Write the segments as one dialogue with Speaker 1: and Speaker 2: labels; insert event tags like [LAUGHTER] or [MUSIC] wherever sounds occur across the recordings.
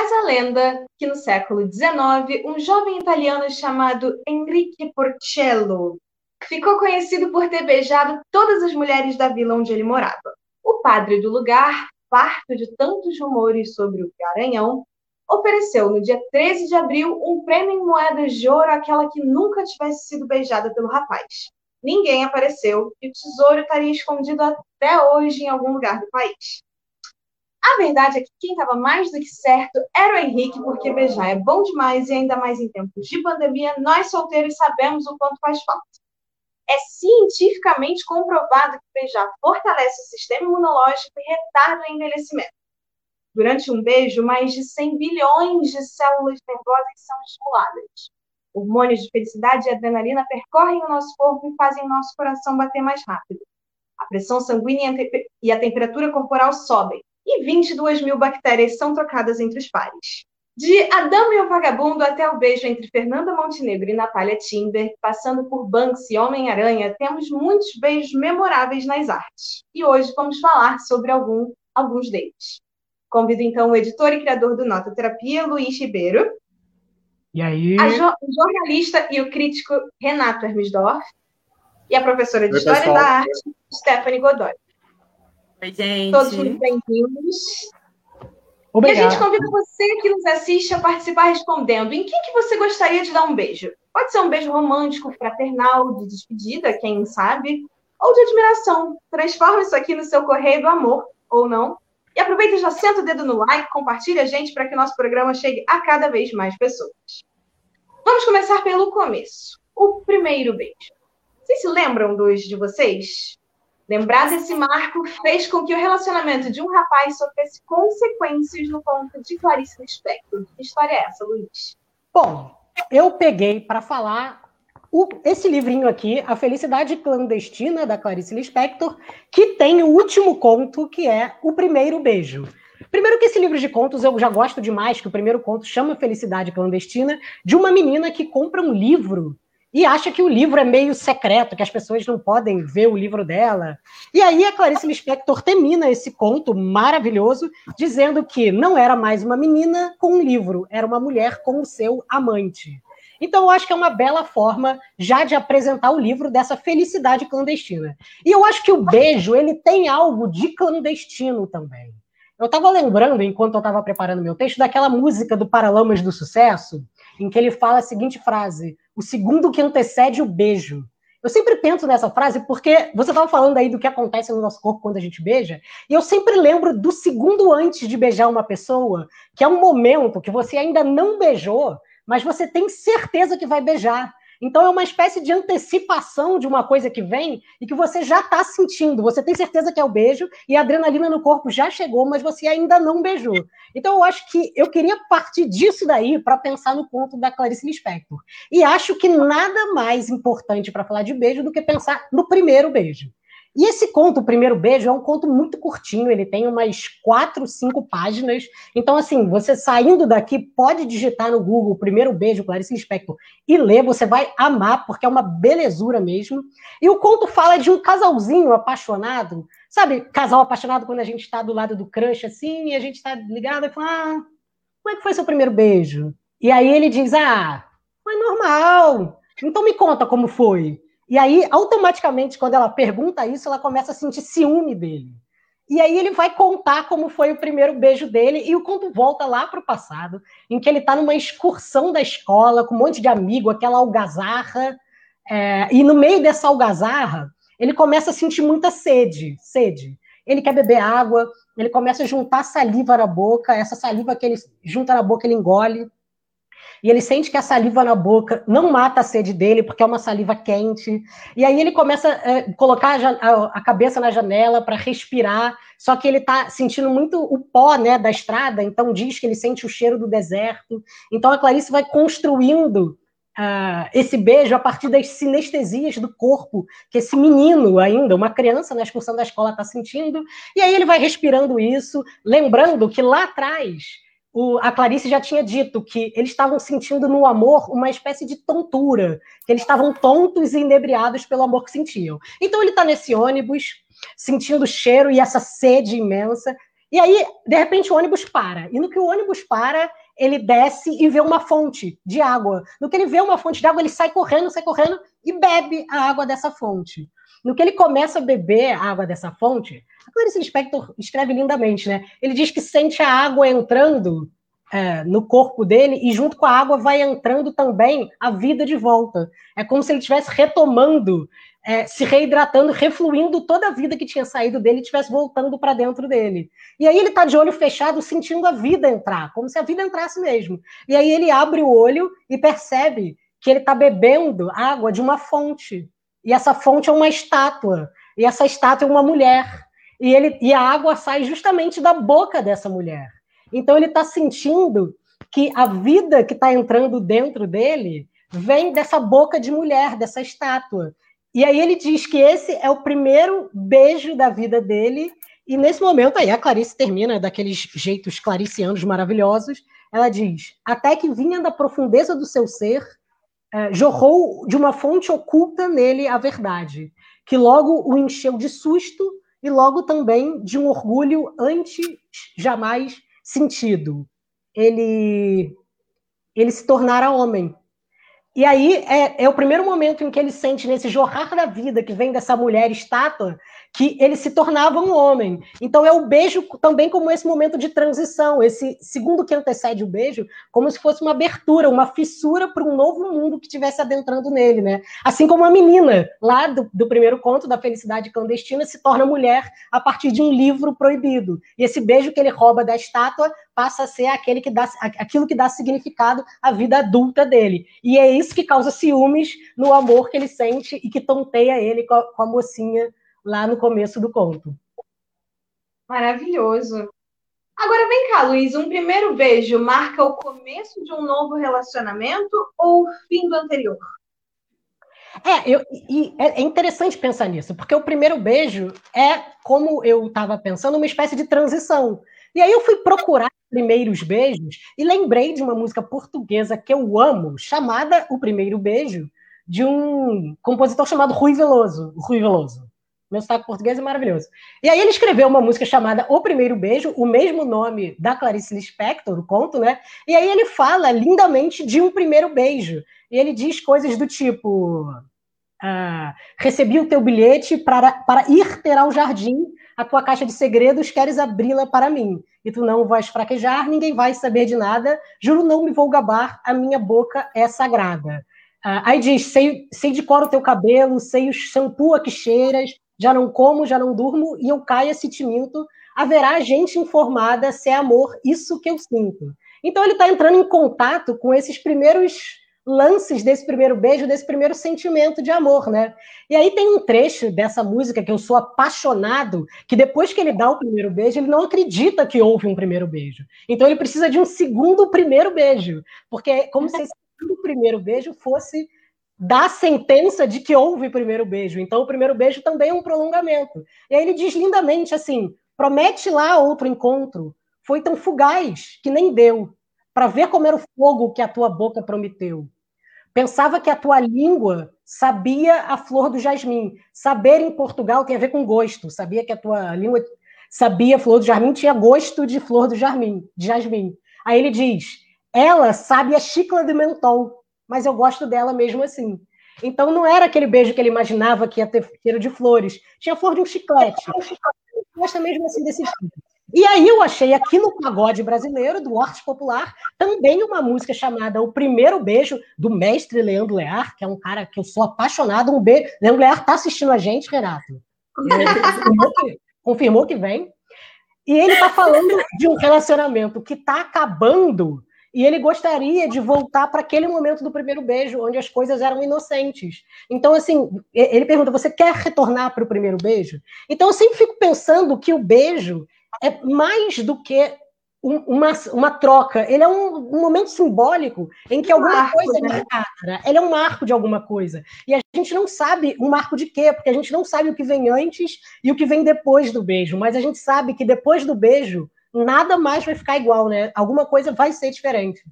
Speaker 1: Reza a lenda que no século XIX, um jovem italiano chamado Enrique Porcello ficou conhecido por ter beijado todas as mulheres da vila onde ele morava. O padre do lugar, farto de tantos rumores sobre o Garanhão, ofereceu no dia 13 de abril um prêmio em moedas de ouro àquela que nunca tivesse sido beijada pelo rapaz. Ninguém apareceu e o tesouro estaria escondido até hoje em algum lugar do país. A verdade é que quem estava mais do que certo era o Henrique, porque beijar é bom demais e ainda mais em tempos de pandemia, nós solteiros sabemos o quanto faz falta. É cientificamente comprovado que beijar fortalece o sistema imunológico e retarda o envelhecimento. Durante um beijo, mais de 100 bilhões de células nervosas são estimuladas. Hormônios de felicidade e adrenalina percorrem o nosso corpo e fazem o nosso coração bater mais rápido. A pressão sanguínea e a temperatura corporal sobem, e 22 mil bactérias são trocadas entre os pares. De Adão e o Vagabundo até o beijo entre Fernanda Montenegro e Natália Timber, passando por Banksy e Homem-Aranha, temos muitos beijos memoráveis nas artes. E hoje vamos falar sobre algum, alguns deles. Convido então o editor e criador do Nota Terapia, Luiz Ribeiro.
Speaker 2: E aí?
Speaker 1: Jo o jornalista e o crítico Renato Hermesdorf. E a professora de Oi, História pessoal. da Arte, Stephanie Godoy.
Speaker 3: Oi, gente.
Speaker 1: Todos muito bem-vindos. E a gente convida você que nos assiste a participar respondendo em quem que você gostaria de dar um beijo. Pode ser um beijo romântico, fraternal, de despedida, quem sabe, ou de admiração. Transforma isso aqui no seu correio do amor, ou não. E aproveita e já senta o dedo no like, compartilha a gente para que o nosso programa chegue a cada vez mais pessoas. Vamos começar pelo começo. O primeiro beijo. Vocês se lembram dos de vocês? Lembrar desse marco fez com que o relacionamento de um rapaz sofresse consequências no conto de Clarice Lispector. Que história é essa, Luiz?
Speaker 2: Bom, eu peguei para falar o, esse livrinho aqui, A Felicidade Clandestina, da Clarice Lispector, que tem o último conto, que é O Primeiro Beijo. Primeiro que esse livro de contos eu já gosto demais, que o primeiro conto chama Felicidade Clandestina, de uma menina que compra um livro e acha que o livro é meio secreto, que as pessoas não podem ver o livro dela. E aí a Clarice Lispector termina esse conto maravilhoso dizendo que não era mais uma menina com um livro, era uma mulher com o seu amante. Então eu acho que é uma bela forma já de apresentar o livro dessa felicidade clandestina. E eu acho que o beijo, ele tem algo de clandestino também. Eu estava lembrando, enquanto eu estava preparando meu texto, daquela música do Paralamas do Sucesso, em que ele fala a seguinte frase: o segundo que antecede o beijo. Eu sempre penso nessa frase porque você estava falando aí do que acontece no nosso corpo quando a gente beija, e eu sempre lembro do segundo antes de beijar uma pessoa, que é um momento que você ainda não beijou, mas você tem certeza que vai beijar. Então é uma espécie de antecipação de uma coisa que vem e que você já está sentindo. Você tem certeza que é o beijo e a adrenalina no corpo já chegou, mas você ainda não beijou. Então eu acho que eu queria partir disso daí para pensar no ponto da Clarice Lispector. E acho que nada mais importante para falar de beijo do que pensar no primeiro beijo. E esse conto, O Primeiro Beijo, é um conto muito curtinho, ele tem umas quatro, cinco páginas. Então, assim, você saindo daqui, pode digitar no Google Primeiro Beijo, Clarice Lispector, e ler, você vai amar, porque é uma belezura mesmo. E o conto fala de um casalzinho apaixonado, sabe, casal apaixonado quando a gente está do lado do crush, assim, e a gente está ligado e fala, ah, como é que foi seu primeiro beijo? E aí ele diz, ah, foi normal, então me conta como foi. E aí, automaticamente, quando ela pergunta isso, ela começa a sentir ciúme dele. E aí ele vai contar como foi o primeiro beijo dele, e o conto volta lá para o passado, em que ele está numa excursão da escola, com um monte de amigo, aquela algazarra, é, e no meio dessa algazarra, ele começa a sentir muita sede, sede. Ele quer beber água, ele começa a juntar saliva na boca, essa saliva que ele junta na boca, ele engole, e ele sente que a saliva na boca não mata a sede dele, porque é uma saliva quente. E aí ele começa a é, colocar a, a, cabeça na janela para respirar, só que ele está sentindo muito o pó né, da estrada, então diz que ele sente o cheiro do deserto. Então a Clarice vai construindo Uh, esse beijo a partir das sinestesias do corpo que esse menino ainda, uma criança na excursão da escola está sentindo, e aí ele vai respirando isso, lembrando que lá atrás o, a Clarice já tinha dito que eles estavam sentindo no amor uma espécie de tontura, que eles estavam tontos e inebriados pelo amor que sentiam. Então ele está nesse ônibus, sentindo o cheiro e essa sede imensa, E aí, de repente, o ônibus para. E no que o ônibus para, ele desce e vê uma fonte de água. No que ele vê uma fonte de água, ele sai correndo, sai correndo e bebe a água dessa fonte. No que ele começa a beber a água dessa fonte, a Clarice Lispector escreve lindamente, né? Ele diz que sente a água entrando é, no corpo dele e junto com a água vai entrando também a vida de volta. É como se ele estivesse retomando é, se reidratando, refluindo toda a vida que tinha saído dele e estivesse voltando para dentro dele. E aí ele está de olho fechado, sentindo a vida entrar, como se a vida entrasse mesmo. E aí ele abre o olho e percebe que ele está bebendo água de uma fonte. E essa fonte é uma estátua. E essa estátua é uma mulher. E, ele, e a água sai justamente da boca dessa mulher. Então ele está sentindo que a vida que está entrando dentro dele vem dessa boca de mulher, dessa estátua. E aí ele diz que esse é o primeiro beijo da vida dele. E nesse momento aí a Clarice termina daqueles jeitos claricianos maravilhosos. Ela diz: até que vinha da profundeza do seu ser, eh, jorrou de uma fonte oculta nele a verdade, que logo o encheu de susto e logo também de um orgulho antes jamais sentido. Ele ele se tornara homem, e aí é, é, o primeiro momento em que ele sente nesse jorrar da vida que vem dessa mulher estátua que ele se tornava um homem. Então é o beijo também como esse momento de transição, esse segundo que antecede o beijo, como se fosse uma abertura, uma fissura para um novo mundo que estivesse adentrando nele, né? Assim como a menina lá do, do primeiro conto da felicidade clandestina se torna mulher a partir de um livro proibido. E esse beijo que ele rouba da estátua passa a ser aquele que dá, aquilo que dá significado à vida adulta dele. E é isso que causa ciúmes no amor que ele sente e que tonteia ele com a, com a mocinha lá no começo do conto.
Speaker 1: Maravilhoso. Agora vem cá, Luiz, um primeiro beijo marca o começo de um novo relacionamento ou o fim do anterior?
Speaker 2: É, eu, e é interessante pensar nisso, porque o primeiro beijo é, como eu estava pensando, uma espécie de transição. E aí eu fui procurar primeiros beijos e lembrei de uma música portuguesa que eu amo, chamada O Primeiro Beijo, de um compositor chamado Rui Veloso. Rui Veloso. Meu sotaque português é maravilhoso. E aí ele escreveu uma música chamada O Primeiro Beijo, o mesmo nome da Clarice Lispector, o conto, né? E aí ele fala lindamente de um primeiro beijo. E ele diz coisas do tipo: ah, Recebi o teu bilhete para, para ir ter ao jardim a tua caixa de segredos, queres abri-la para mim. E tu não vais fraquejar, ninguém vai saber de nada. Juro, não me vou gabar, a minha boca é sagrada. Ah, aí diz: sei, sei de cor o teu cabelo, sei o shampoo a que cheiras, já não como, já não durmo, e eu caia se te minto, haverá gente informada se é amor isso que eu sinto. Então ele está entrando em contato com esses primeiros lances desse primeiro beijo, desse primeiro sentimento de amor, né? E aí tem um trecho dessa música que eu sou apaixonado, que depois que ele dá o primeiro beijo, ele não acredita que houve um primeiro beijo. Então ele precisa de um segundo primeiro beijo, porque é como se esse primeiro beijo fosse da sentença de que houve primeiro beijo. Então, o primeiro beijo também é um prolongamento. E aí ele diz lindamente assim: promete lá outro encontro. Foi tão fugaz que nem deu, para ver como era o fogo que a tua boca prometeu. Pensava que a tua língua sabia a flor do jasmim. Saber em Portugal tem a ver com gosto. Sabia que a tua língua sabia a flor do jasmim, tinha gosto de flor do jasmim. De jasmim. Aí ele diz: ela sabe a chicla de mentol mas eu gosto dela mesmo assim. Então não era aquele beijo que ele imaginava que ia ter cheiro de flores. Tinha flor de um chiclete. Gosta mesmo assim desse tipo. E aí eu achei aqui no pagode brasileiro, do Horte Popular, também uma música chamada O Primeiro Beijo, do mestre Leandro Lear, que é um cara que eu sou apaixonado. Um beijo. Leandro Lear está assistindo a gente, Renato. Confirmou [LAUGHS] que, confirmou que vem. E ele está falando de um relacionamento que está acabando e ele gostaria de voltar para aquele momento do primeiro beijo, onde as coisas eram inocentes. Então, assim, ele pergunta: você quer retornar para o primeiro beijo? Então, eu sempre fico pensando que o beijo é mais do que uma, uma troca. Ele é um, um momento simbólico em que um alguma marco, coisa é né? marcada. Ele é um marco de alguma coisa. E a gente não sabe um marco de quê, porque a gente não sabe o que vem antes e o que vem depois do beijo. Mas a gente sabe que depois do beijo nada mais vai ficar igual, né? Alguma coisa vai ser diferente.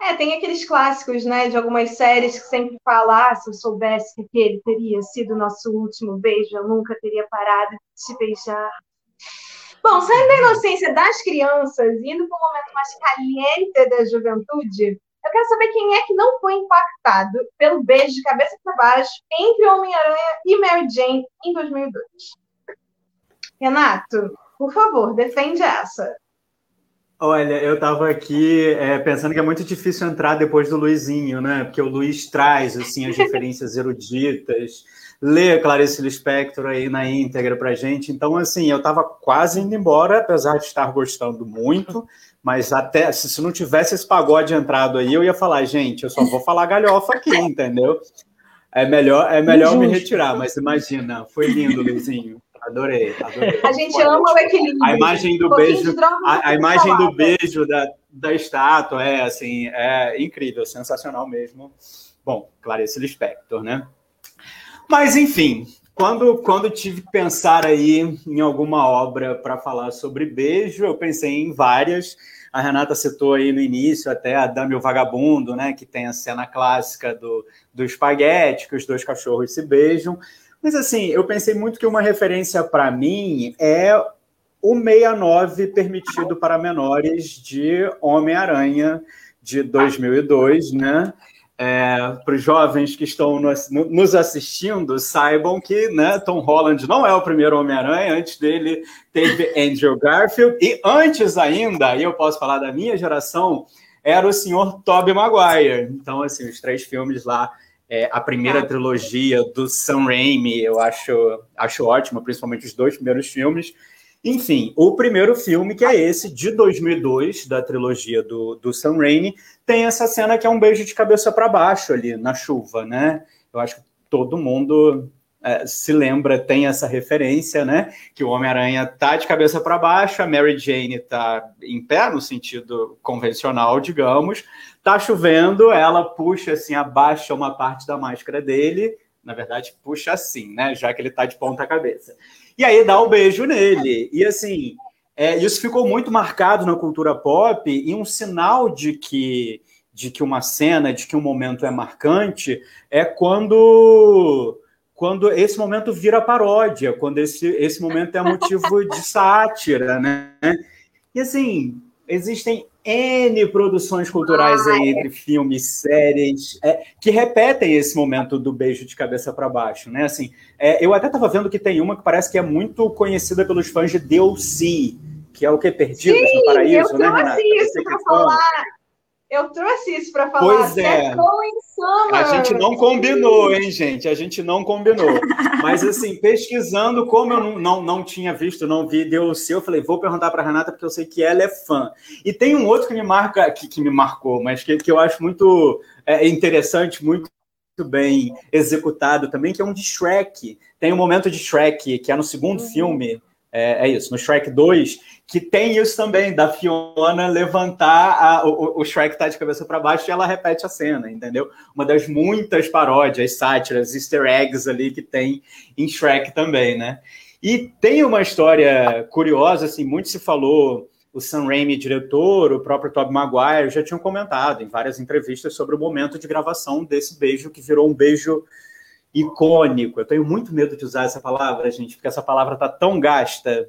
Speaker 1: É, tem aqueles clássicos, né, de algumas séries que sempre falam, ah, se eu soubesse que aquele teria sido o nosso último beijo, eu nunca teria parado de te beijar. Bom, saindo da inocência das crianças, indo para um momento mais caliente da juventude, eu quero saber quem é que não foi impactado pelo beijo de cabeça para baixo entre Homem-Aranha e Mary Jane em 2002. Renato, por favor, defende essa.
Speaker 4: Olha, eu estava aqui é, pensando que é muito difícil entrar depois do Luizinho, né? Porque o Luiz traz assim as referências [LAUGHS] eruditas, lê Clarice Lispector aí na íntegra para gente. Então, assim, eu estava quase indo embora, apesar de estar gostando muito. Mas até se, se não tivesse esse pagode entrado aí, eu ia falar, gente, eu só vou falar galhofa aqui, entendeu? É melhor, é melhor me retirar, mas imagina, foi lindo, Luizinho. Adorei, adorei.
Speaker 1: A gente ama o equilíbrio.
Speaker 4: A imagem do beijo, a, a imagem do beijo da, da estátua é assim, é incrível, sensacional mesmo. Bom, Clarice Lispector, né? Mas enfim, quando, quando tive que pensar aí em alguma obra para falar sobre beijo, eu pensei em várias. A Renata citou aí no início até a Dame o Vagabundo, né? Que tem a cena clássica do, do espaguete, que os dois cachorros se beijam. Mas assim, eu pensei muito que uma referência para mim é o 69 permitido para menores de Homem-Aranha de 2002, né? É, para os jovens que estão nos assistindo, saibam que né, Tom Holland não é o primeiro Homem-Aranha, antes dele teve Andrew Garfield, e antes ainda, e eu posso falar da minha geração, era o senhor Tobey Maguire. Então, assim, os três filmes lá é, a primeira trilogia do Sam Raimi, eu acho, acho ótima, principalmente os dois primeiros filmes. Enfim, o primeiro filme, que é esse, de 2002, da trilogia do, do Sam Raimi, tem essa cena que é um beijo de cabeça para baixo ali, na chuva, né? Eu acho que todo mundo é, se lembra, tem essa referência, né? Que o Homem-Aranha tá de cabeça para baixo, a Mary Jane tá em pé, no sentido convencional, digamos. Tá chovendo, ela puxa assim, abaixa uma parte da máscara dele, na verdade, puxa assim, né? Já que ele tá de ponta cabeça. E aí dá um beijo nele. E assim, é, isso ficou muito marcado na cultura pop e um sinal de que de que uma cena, de que um momento é marcante, é quando quando esse momento vira paródia, quando esse, esse momento é motivo de sátira, né? E assim, existem N produções culturais aí entre filmes, séries, é, que repetem esse momento do beijo de cabeça para baixo, né? Assim, é, eu até estava vendo que tem uma que parece que é muito conhecida pelos fãs de DLC, que é o que? Perdidos
Speaker 1: Sim,
Speaker 4: no Paraíso,
Speaker 1: eu
Speaker 4: né, Renata?
Speaker 1: Isso pra falar. Eu trouxe isso para falar.
Speaker 4: Pois é. A gente não combinou, hein, gente? A gente não combinou. Mas, assim, pesquisando, como eu não, não, não tinha visto, não vi deu o seu, eu falei, vou perguntar para Renata, porque eu sei que ela é fã. E tem um outro que me marca, que, que me marcou, mas que, que eu acho muito é, interessante, muito bem executado também, que é um de Shrek. Tem um momento de Shrek, que é no segundo uhum. filme, é, é, isso, no Shrek 2, que tem isso também, da Fiona levantar, a, o, o Shrek tá de cabeça para baixo e ela repete a cena, entendeu? Uma das muitas paródias, sátiras, easter eggs ali que tem em Shrek também, né? E tem uma história curiosa, assim, muito se falou, o Sam Raimi, diretor, o próprio Tobey Maguire já tinham comentado em várias entrevistas sobre o momento de gravação desse beijo, que virou um beijo icônico. Eu tenho muito medo de usar essa palavra, gente, porque essa palavra tá tão gasta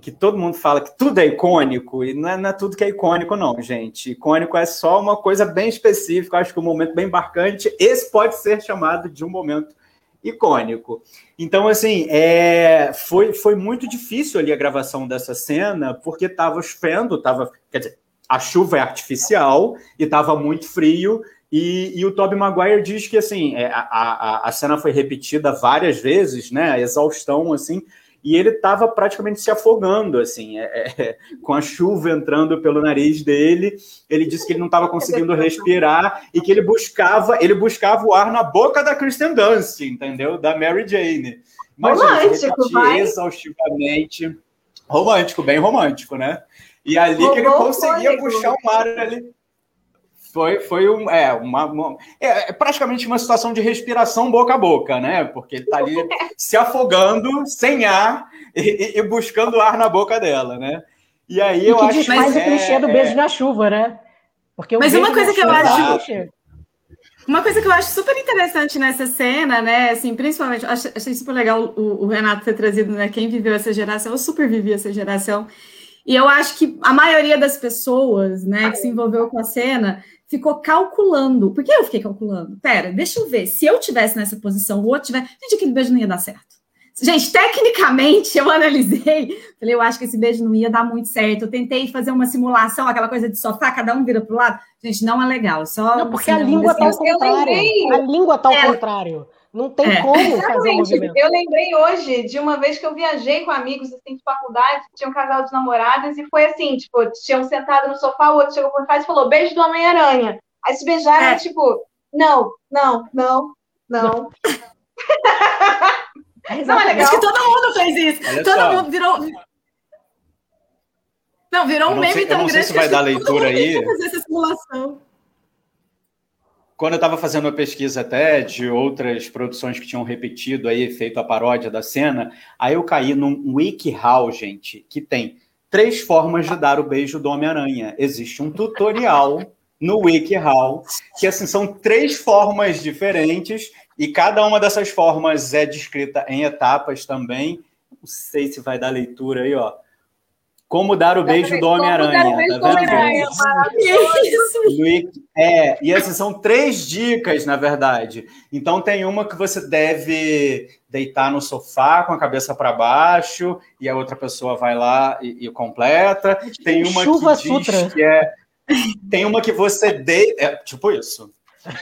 Speaker 4: que todo mundo fala que tudo é icônico, e não é, não é, tudo que é icônico, não, gente. Icônico é só uma coisa bem específica, acho que um momento bem marcante. Esse pode ser chamado de um momento icônico. Então, assim, é, foi, foi muito difícil ali a gravação dessa cena, porque estava chovendo, tava, quer dizer, a chuva é artificial e estava muito frio, e, e, o Tobey Maguire diz que assim é, a, a, a cena foi repetida várias vezes, né? A exaustão, assim, e ele estava praticamente se afogando, assim, é, é, [LAUGHS] com a chuva entrando pelo nariz dele. Ele disse que ele não estava conseguindo respirar e que ele buscava, ele buscava o ar na boca da Kristen Dunst, entendeu? Da Mary Jane.
Speaker 1: Mas romântico, vai.
Speaker 4: exaustivamente. Romântico, bem romântico, né? E ali que ele conseguia puxar o ar ali. Foi, foi um, é, uma, uma é, é, praticamente uma situação de respiração boca a boca, né? Porque ele está ali [LAUGHS] se afogando, sem ar, e, e, buscando ar na boca dela, né? E aí e eu
Speaker 2: que
Speaker 4: acho
Speaker 2: que mais o clichê do beijo é... na chuva, né?
Speaker 3: Porque Mas uma coisa que eu acho. Uma coisa que eu acho super interessante nessa cena, né, assim, principalmente, achei, achei super legal o, o, Renato ter trazido, né, quem viveu essa geração, eu super vivi essa geração, e eu acho que a maioria das pessoas, né, que se envolveu com a cena, ficou calculando. Por que eu fiquei calculando? Pera, deixa eu ver, se eu tivesse nessa posição, o outro tiver, gente, aquele beijo não ia dar certo. Gente, tecnicamente eu analisei, falei, eu acho que esse beijo não ia dar muito certo. Eu tentei fazer uma simulação, aquela coisa de sofá, cada um vira para o lado. Gente, não é legal. Só
Speaker 2: não, porque a língua está ao contrário. A língua está ao é. contrário. Não tem é. como Exatamente. fazer um movimento.
Speaker 1: Eu lembrei hoje de uma vez que eu viajei com amigos assim, de faculdade, tinha um casal de namoradas, e foi assim, tipo, tinham sentado no sofá, o outro chegou por trás e falou, beijo do Homem-Aranha. Aí se beijaram, é. tipo, não, não, não, não. não. [LAUGHS]
Speaker 3: É não, é legal. Acho que todo mundo fez isso. Olha todo só. mundo virou. Não, virou um meme sei, tão grande. Não sei
Speaker 4: se vai dar leitura aí. Fazer essa simulação. Quando eu estava fazendo uma pesquisa até de outras produções que tinham repetido aí, feito a paródia da cena, aí eu caí num WikiHow, gente, que tem três formas de dar o beijo do Homem-Aranha. Existe um tutorial no WikiHow, que assim são três formas diferentes e cada uma dessas formas é descrita em etapas também. Não sei se vai dar leitura aí, ó. Como dar o beijo do Homem-Aranha. Tá vendo? É, e essas são três dicas, na verdade. Então tem uma que você deve deitar no sofá com a cabeça para baixo, e a outra pessoa vai lá e, e completa. Tem uma Chuva que diz sutra. que é. Tem uma que você deita. É, tipo isso.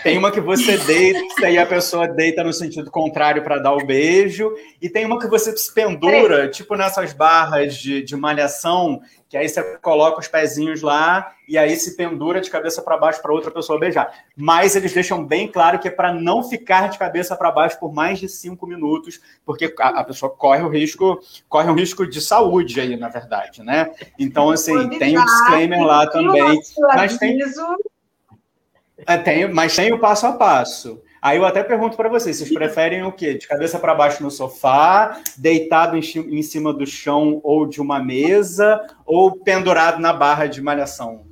Speaker 4: Tem uma que você deita e a pessoa deita no sentido contrário para dar o beijo. E tem uma que você se pendura, tipo nessas barras de, de malhação, que aí você coloca os pezinhos lá e aí se pendura de cabeça para baixo para outra pessoa beijar. Mas eles deixam bem claro que é para não ficar de cabeça para baixo por mais de cinco minutos, porque a, a, pessoa corre o risco, corre um risco de saúde aí, na verdade, né? Então, assim, tem um disclaimer lá também. Mas tem. É, tem, mas tem o passo a passo. Aí eu até pergunto para vocês, vocês preferem o quê? De cabeça para baixo no sofá, deitado em, em, cima do chão ou de uma mesa, ou pendurado na barra de malhação?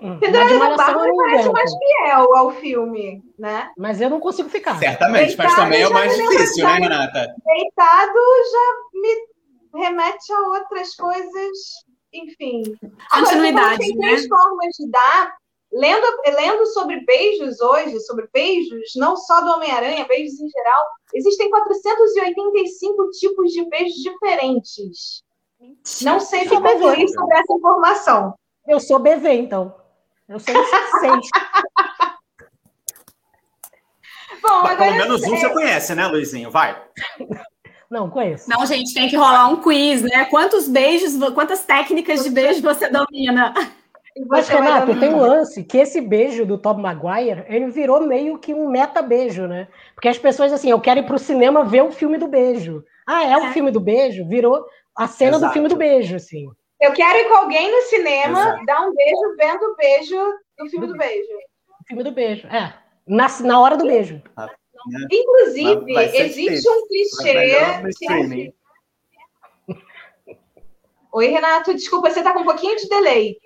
Speaker 1: Hum, pendurado na barra parece mais fiel ao filme, né?
Speaker 2: Mas eu não consigo ficar.
Speaker 4: Certamente, deitado mas também é o mais difícil, né, Renata?
Speaker 1: Deitado já me remete a outras coisas, enfim.
Speaker 3: Continuidade, Agora, tem
Speaker 1: né? três formas de dar Lendo, lendo sobre beijos hoje, sobre beijos, não só do Homem-Aranha, beijos em geral, existem 485 tipos de beijos diferentes. Mentira. Não sei se concluir sobre essa informação.
Speaker 2: Eu sou BV, então. Eu sei seis. [LAUGHS]
Speaker 4: Bom, Mas, pelo menos um você conhece, né, Luizinho? Vai.
Speaker 2: Não, conheço.
Speaker 3: Não, gente, tem que rolar um quiz, né? Quantos beijos, quantas técnicas de beijo você domina?
Speaker 2: Mas, Renato, tem um lance que esse beijo do Tom Maguire, ele virou meio que um meta-beijo, né? Porque as pessoas, assim, eu quero ir pro cinema ver o filme do beijo. Ah, é, é. o filme do beijo? Virou a cena Exato. do filme do beijo, assim.
Speaker 1: Eu quero ir com alguém no cinema, Exato. dar um beijo vendo o beijo do filme do, do beijo.
Speaker 2: O filme do beijo, é. Na, na hora do beijo. Ah,
Speaker 1: Inclusive, existe um clichê. Oi, Renato, desculpa, você tá com um pouquinho de delay.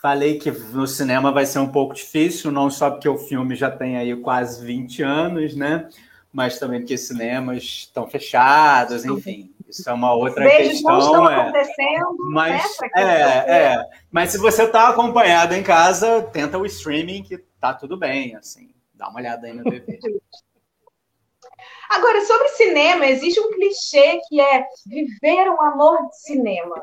Speaker 4: Falei que no cinema vai ser um pouco difícil, não só porque o filme já tem aí quase 20 anos, né? Mas também porque cinemas estão fechados, enfim. Isso é uma outra Beijos questão. Não estão é. acontecendo. Mas, né? é, é. Mas se você está acompanhado em casa, tenta o streaming, que tá tudo bem, assim. Dá uma olhada aí no TV. [LAUGHS]
Speaker 1: Agora, sobre cinema, existe um clichê que é viver um amor de cinema.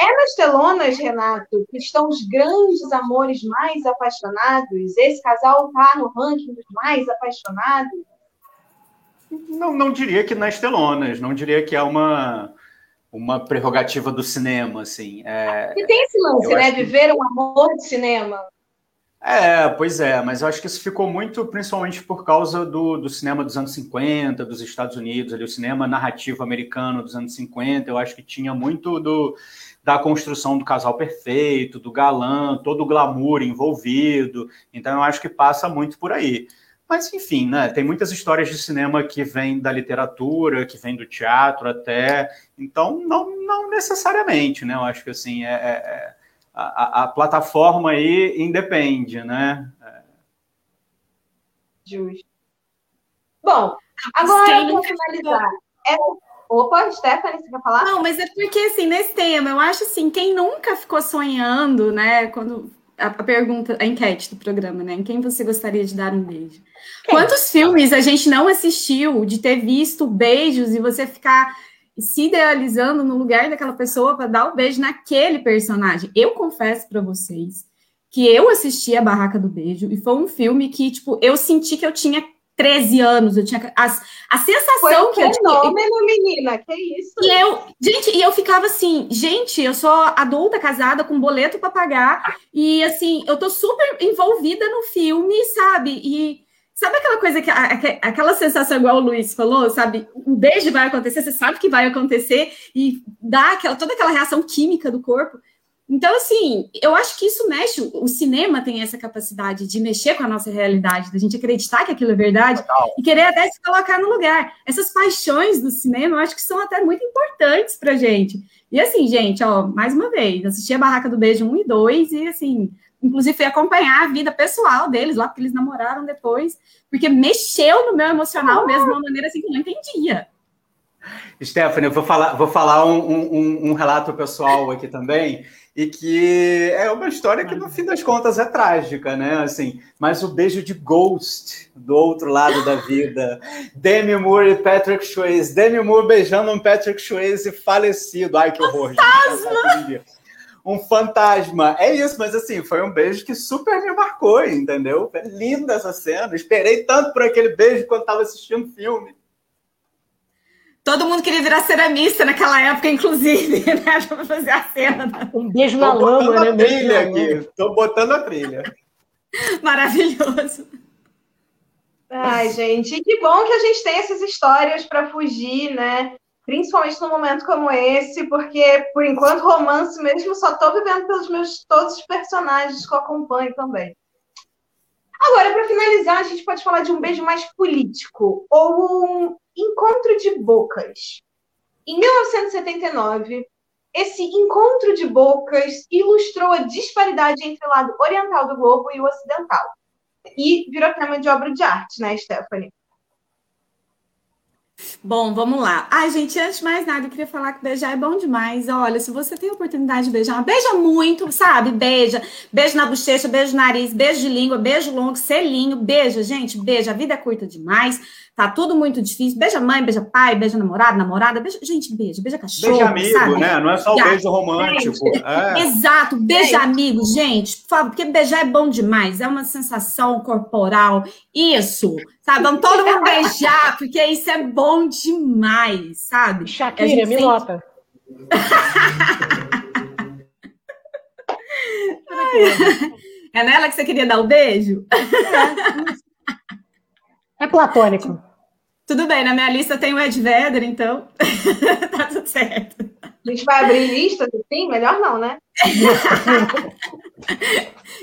Speaker 1: É nas telonas, Renato, que estão os grandes amores mais apaixonados? Esse casal está no ranking dos mais apaixonados?
Speaker 4: Não, não diria que nas telonas, não diria que é uma, uma prerrogativa do cinema, assim. É,
Speaker 1: e tem esse lance, né? Viver um amor de cinema.
Speaker 4: É, pois é, mas eu acho que isso ficou muito, principalmente por causa do, do cinema dos anos 50, dos Estados Unidos, ali, o cinema narrativo americano dos anos 50, eu acho que tinha muito do da construção do casal perfeito, do galã, todo o glamour envolvido. Então eu acho que passa muito por aí. Mas enfim, né? Tem muitas histórias de cinema que vêm da literatura, que vêm do teatro até. Então não, não necessariamente, né? Eu acho que assim é, é, é a, a, plataforma aí independe, né?
Speaker 1: Justo. Bom, agora para finalizar. É... Opa, Stephanie, você quer falar?
Speaker 3: Não, mas é porque, assim, nesse tema, eu acho assim, quem nunca ficou sonhando, né, quando a, pergunta, a enquete do programa, né, em quem você gostaria de dar um beijo? Quem? Quantos filmes a gente não assistiu de ter visto beijos e você ficar se idealizando no lugar daquela pessoa para dar o um beijo naquele personagem? Eu confesso para vocês que eu assisti a Barraca do Beijo e foi um filme que, tipo, eu senti que eu tinha 13 anos, eu tinha a, a sensação
Speaker 1: um
Speaker 3: que eu
Speaker 1: tinha. menina, que isso?
Speaker 3: E eu, gente, e eu ficava assim, gente, eu sou adulta, casada, com boleto para pagar, e assim, eu tô super envolvida no filme, sabe? E sabe aquela coisa que aquela sensação igual o Luiz falou, sabe? Um beijo vai acontecer, você sabe que vai acontecer e dá aquela toda aquela reação química do corpo. Então, assim, eu acho que isso mexe, o cinema tem essa capacidade de mexer com a nossa realidade, da gente acreditar que aquilo é verdade Total. e querer até se colocar no lugar. Essas paixões do cinema, eu acho que são até muito importantes pra gente. E assim, gente, ó, mais uma vez, assisti a Barraca do Beijo 1 e 2 e assim, inclusive fui acompanhar a vida pessoal deles lá, porque eles namoraram depois, porque mexeu no meu emocional mesmo de uma maneira assim que eu não entendia.
Speaker 4: Stephanie, eu vou falar, vou falar um, um, um relato pessoal aqui também e que é uma história que no fim das contas é trágica, né? Assim, mas o beijo de Ghost do outro lado da vida, [LAUGHS] Demi Moore e Patrick Swayze, Demi Moore beijando um Patrick Swayze falecido, ai que horror!
Speaker 3: Fantasma!
Speaker 4: Um fantasma, é isso, mas assim foi um beijo que super me marcou, entendeu? Foi linda essa cena, esperei tanto por aquele beijo quando estava assistindo filme.
Speaker 3: Todo mundo queria virar ceramista naquela época, inclusive, [LAUGHS] né? Pra fazer a cena.
Speaker 2: Um beijo na Tô lama,
Speaker 4: né? trilha aqui. Tô botando a trilha.
Speaker 3: Maravilhoso.
Speaker 1: Ai, gente, que bom que a gente tem essas histórias para fugir, né? Principalmente num momento como esse, porque por enquanto romance mesmo só tô vivendo pelos meus todos os personagens que eu acompanho também. Agora, para finalizar, a gente pode falar de um beijo mais político ou um encontro de bocas. Em 1979, esse encontro de bocas ilustrou a disparidade entre o lado oriental do globo e o ocidental. E virou tema de obra de arte, né, Stephanie?
Speaker 3: Bom, vamos lá. Ai, gente, antes de mais nada, eu queria falar que beijar é bom demais. Olha, se você tem a oportunidade de beijar, beija muito, sabe? Beija. Beijo na bochecha, beijo no nariz, beijo de língua, beijo longo, selinho, beija, gente, beija. A vida é curta demais, tá tudo muito difícil. Beija mãe, beija pai, beija namorado, namorada, beija, gente, beija, beija cachorro,
Speaker 4: Beija amigo, sabe? né? Não é só o beijo romântico.
Speaker 3: É. Exato, beija amigo, gente, por favor, porque beijar é bom demais, é uma sensação corporal. Isso, Sabe? Vamos todo mundo beijar, porque isso é bom demais, sabe?
Speaker 2: Shakira, me nota. [LAUGHS]
Speaker 3: é nela que você queria dar o um beijo?
Speaker 2: É. é platônico.
Speaker 3: Tudo bem, na minha lista tem o Ed Vedder, então [LAUGHS] tá tudo certo.
Speaker 1: A gente vai abrir lista assim? Melhor não, né?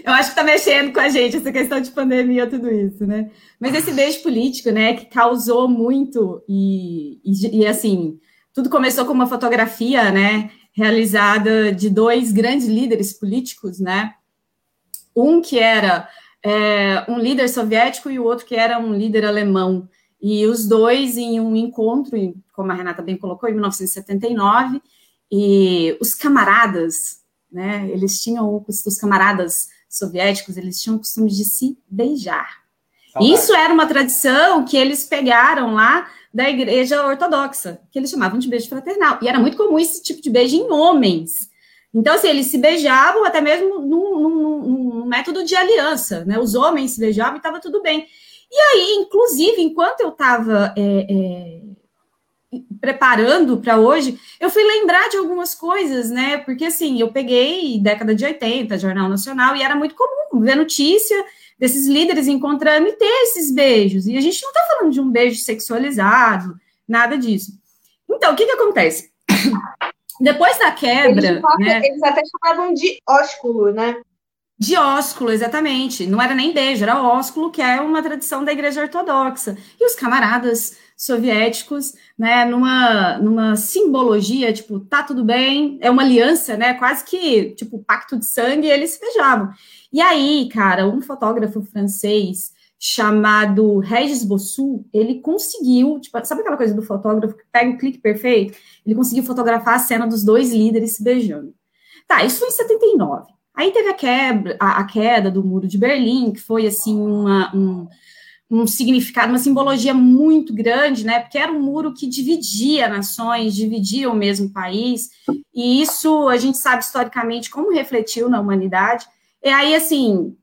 Speaker 3: Eu acho que tá mexendo com a gente essa questão de pandemia, tudo isso, né? Mas esse beijo político, né, que causou muito e, e, e assim, tudo começou com uma fotografia, né, realizada de dois grandes líderes políticos, né? Um que era é, um líder soviético e o outro que era um líder alemão. E os dois em um encontro, como a Renata bem colocou, em 1979, e os camaradas, né, eles tinham, os camaradas soviéticos, eles tinham o costume de se beijar. Isso era uma tradição que eles pegaram lá da igreja ortodoxa, que eles chamavam de beijo fraternal. E era muito comum esse tipo de beijo em homens. Então, assim, eles se beijavam até mesmo num, num, num método de aliança, né? Os homens se beijavam e estava tudo bem. E aí, inclusive, enquanto eu estava é, é, preparando para hoje, eu fui lembrar de algumas coisas, né? Porque assim, eu peguei década de 80, Jornal Nacional, e era muito comum ver notícia desses líderes encontrando e ter esses beijos. E a gente não está falando de um beijo sexualizado, nada disso. Então, o que, que acontece? [COUGHS] Depois da quebra.
Speaker 1: Eles, né, eles até chamavam de ósculo, né?
Speaker 3: De ósculo, exatamente. Não era nem beijo, era ósculo, que é uma tradição da igreja ortodoxa. E os camaradas soviéticos, né, numa, numa simbologia, tipo, tá tudo bem, é uma aliança, né, quase que, tipo, pacto de sangue, eles se beijavam. E aí, cara, um fotógrafo francês chamado Regis Bossu, ele conseguiu, tipo, sabe aquela coisa do fotógrafo que pega o clique perfeito? Ele conseguiu fotografar a cena dos dois líderes se beijando. Tá, isso foi em 79. Aí teve a quebra, a, a queda do muro de Berlim, que foi assim uma, um, um significado, uma simbologia muito grande, né? Porque era um muro que dividia nações, dividia o mesmo país, e isso a gente sabe historicamente como refletiu na humanidade. E aí, assim,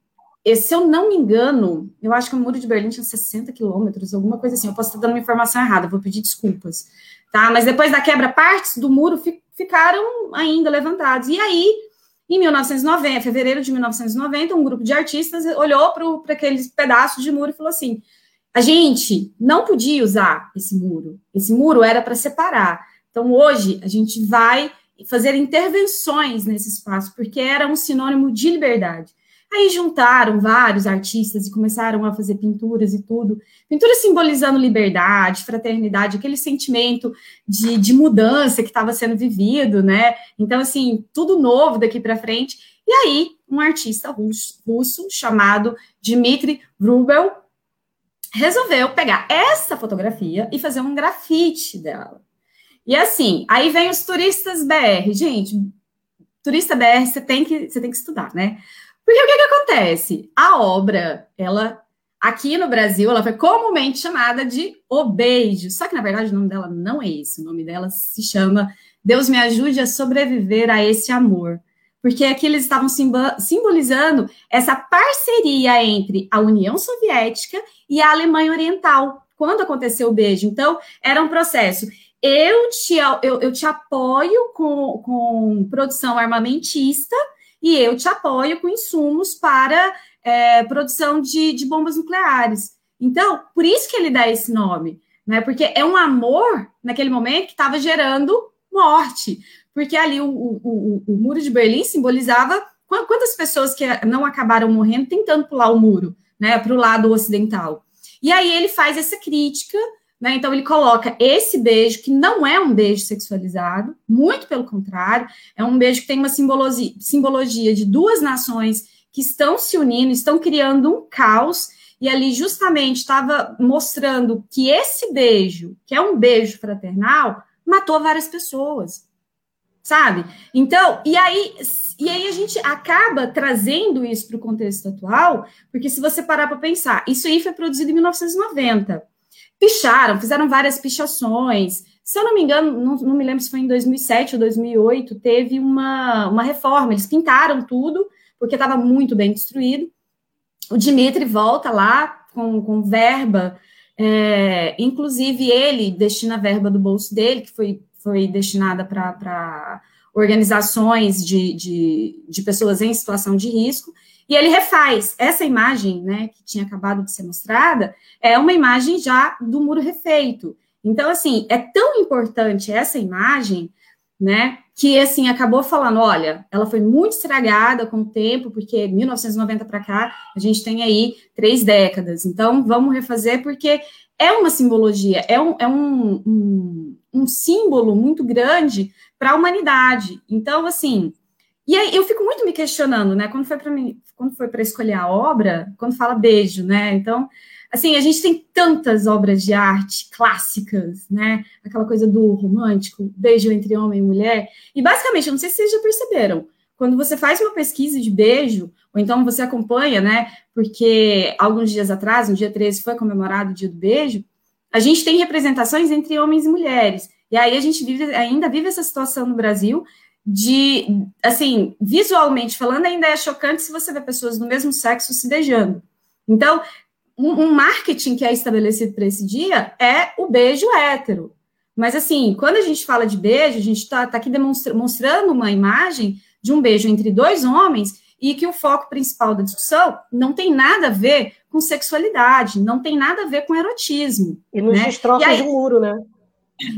Speaker 3: se eu não me engano, eu acho que o muro de Berlim tinha 60 quilômetros, alguma coisa assim. Eu posso estar dando uma informação errada, vou pedir desculpas. Tá? Mas depois da quebra, partes do muro ficaram ainda levantados. E aí, em 1990, fevereiro de 1990, um grupo de artistas olhou para aqueles pedaços de muro e falou assim: a gente não podia usar esse muro. Esse muro era para separar. Então, hoje, a gente vai fazer intervenções nesse espaço, porque era um sinônimo de liberdade. Aí juntaram vários artistas e começaram a fazer pinturas e tudo. Pinturas simbolizando liberdade, fraternidade, aquele sentimento de, de mudança que estava sendo vivido, né? Então, assim, tudo novo daqui para frente. E aí, um artista russo, russo chamado Dmitry Vrubel resolveu pegar essa fotografia e fazer um grafite dela. E assim, aí vem os turistas BR. Gente, turista BR você tem que, você tem que estudar, né? Porque o que, que acontece? A obra, ela aqui no Brasil, ela foi comumente chamada de O Beijo. Só que, na verdade, o nome dela não é esse. O nome dela se chama Deus me ajude a sobreviver a esse amor. Porque aqui eles estavam simbolizando essa parceria entre a União Soviética e a Alemanha Oriental, quando aconteceu o beijo. Então, era um processo. Eu te, eu, eu te apoio com, com produção armamentista, e eu te apoio com insumos para é, produção de, de bombas nucleares. Então, por isso que ele dá esse nome, né? Porque é um amor, naquele momento, que estava gerando morte. Porque ali o, o, o, o, muro de Berlim simbolizava quantas pessoas que não acabaram morrendo tentando pular o muro, né, para o lado ocidental. E aí ele faz essa crítica né? Então, ele coloca esse beijo, que não é um beijo sexualizado, muito pelo contrário, é um beijo que tem uma simbologia, simbologia de duas nações que estão se unindo, estão criando um caos, e ali justamente estava mostrando que esse beijo, que é um beijo fraternal, matou várias pessoas, sabe? Então, e aí, e aí a gente acaba trazendo isso para o contexto atual, porque se você parar para pensar, isso aí foi produzido em 1990 picharam, fizeram várias pichações. Se eu não me engano, não, não, me lembro se foi em 2007 ou 2008, teve uma, uma reforma. Eles pintaram tudo, porque estava muito bem destruído. O Dimitri volta lá com, com verba, é, inclusive ele destina a verba do bolso dele, que foi, foi destinada para organizações de, de, de pessoas em situação de risco, e ele refaz essa imagem, né, que tinha acabado de ser mostrada, é uma imagem já do muro refeito. Então, assim, é tão importante essa imagem, né, que assim acabou falando, olha, ela foi muito estragada com o tempo, porque 1990 para cá a gente tem aí três décadas. Então, vamos refazer porque é uma simbologia, é um, é um, um, um símbolo muito grande para a humanidade. Então, assim, e aí eu fico muito me questionando, né? Quando foi para mim, quando foi para escolher a obra, quando fala beijo, né? Então, assim, a gente tem tantas obras de arte clássicas, né? Aquela coisa do romântico, beijo entre homem e mulher. E basicamente, eu não sei se vocês já perceberam, quando você faz uma pesquisa de beijo, ou então você acompanha, né? Porque alguns dias atrás, no dia 13, foi comemorado o dia do beijo, a gente tem representações entre homens e mulheres. E aí a gente vive, ainda vive essa situação no Brasil de, assim, visualmente falando, ainda é chocante se você vê pessoas do mesmo sexo se beijando. Então, um, um marketing que é estabelecido para esse dia é o beijo hétero. Mas, assim, quando a gente fala de beijo, a gente está tá aqui demonstrando uma imagem de um beijo entre dois homens e que o foco principal da discussão não tem nada a ver com sexualidade, não tem nada a ver com erotismo.
Speaker 2: E nos né? destroços aí, do muro, né?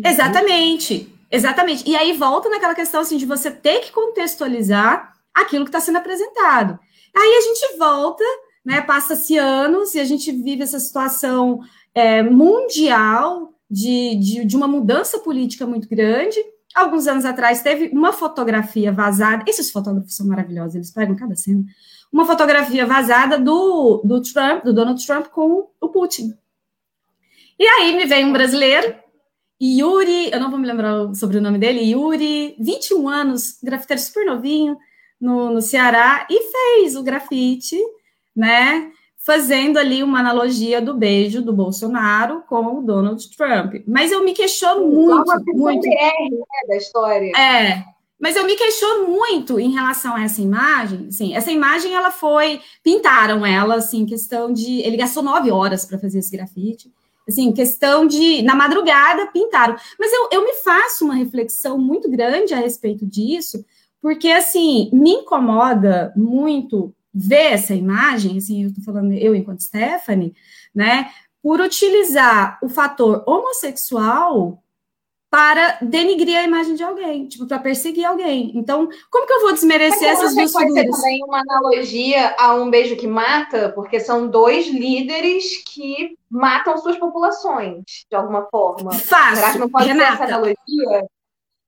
Speaker 3: Exatamente. Exatamente. E aí volta naquela questão assim de você ter que contextualizar aquilo que está sendo apresentado. Aí a gente volta, né? Passa-se anos e a gente vive essa situação é, mundial de, de, de uma mudança política muito grande. alguns anos atrás, teve uma fotografia vazada. Esses fotógrafos são maravilhosos, eles pegam cada cena. Uma fotografia vazada do, do Trump, do Donald Trump com o Putin. E aí me vem um brasileiro, Yuri, eu não vou me lembrar sobre o nome dele, Yuri, 21 anos, grafiteiro super novinho, no, no Ceará, e fez o grafite, né? fazendo ali uma analogia do beijo do Bolsonaro com o Donald Trump. Mas eu me questiono muito, muito.
Speaker 1: BR, né, da história.
Speaker 3: É, mas eu me questiono muito em relação a essa imagem. Sim, essa imagem ela foi pintaram ela assim questão de ele gastou nove horas para fazer esse grafite. Assim, questão de na madrugada pintaram. Mas eu, eu me faço uma reflexão muito grande a respeito disso, porque assim me incomoda muito ver essa imagem, assim, eu estou falando eu enquanto Stephanie, né, por utilizar o fator homossexual para denigrir a imagem de alguém, tipo, para perseguir alguém. Então, como que eu vou desmerecer essas duas
Speaker 1: pode figuras? Pode ser também uma analogia a um beijo que mata, porque são dois líderes que matam suas populações, de alguma forma.
Speaker 3: Fácil.
Speaker 1: Será que não pode Renata, essa analogia?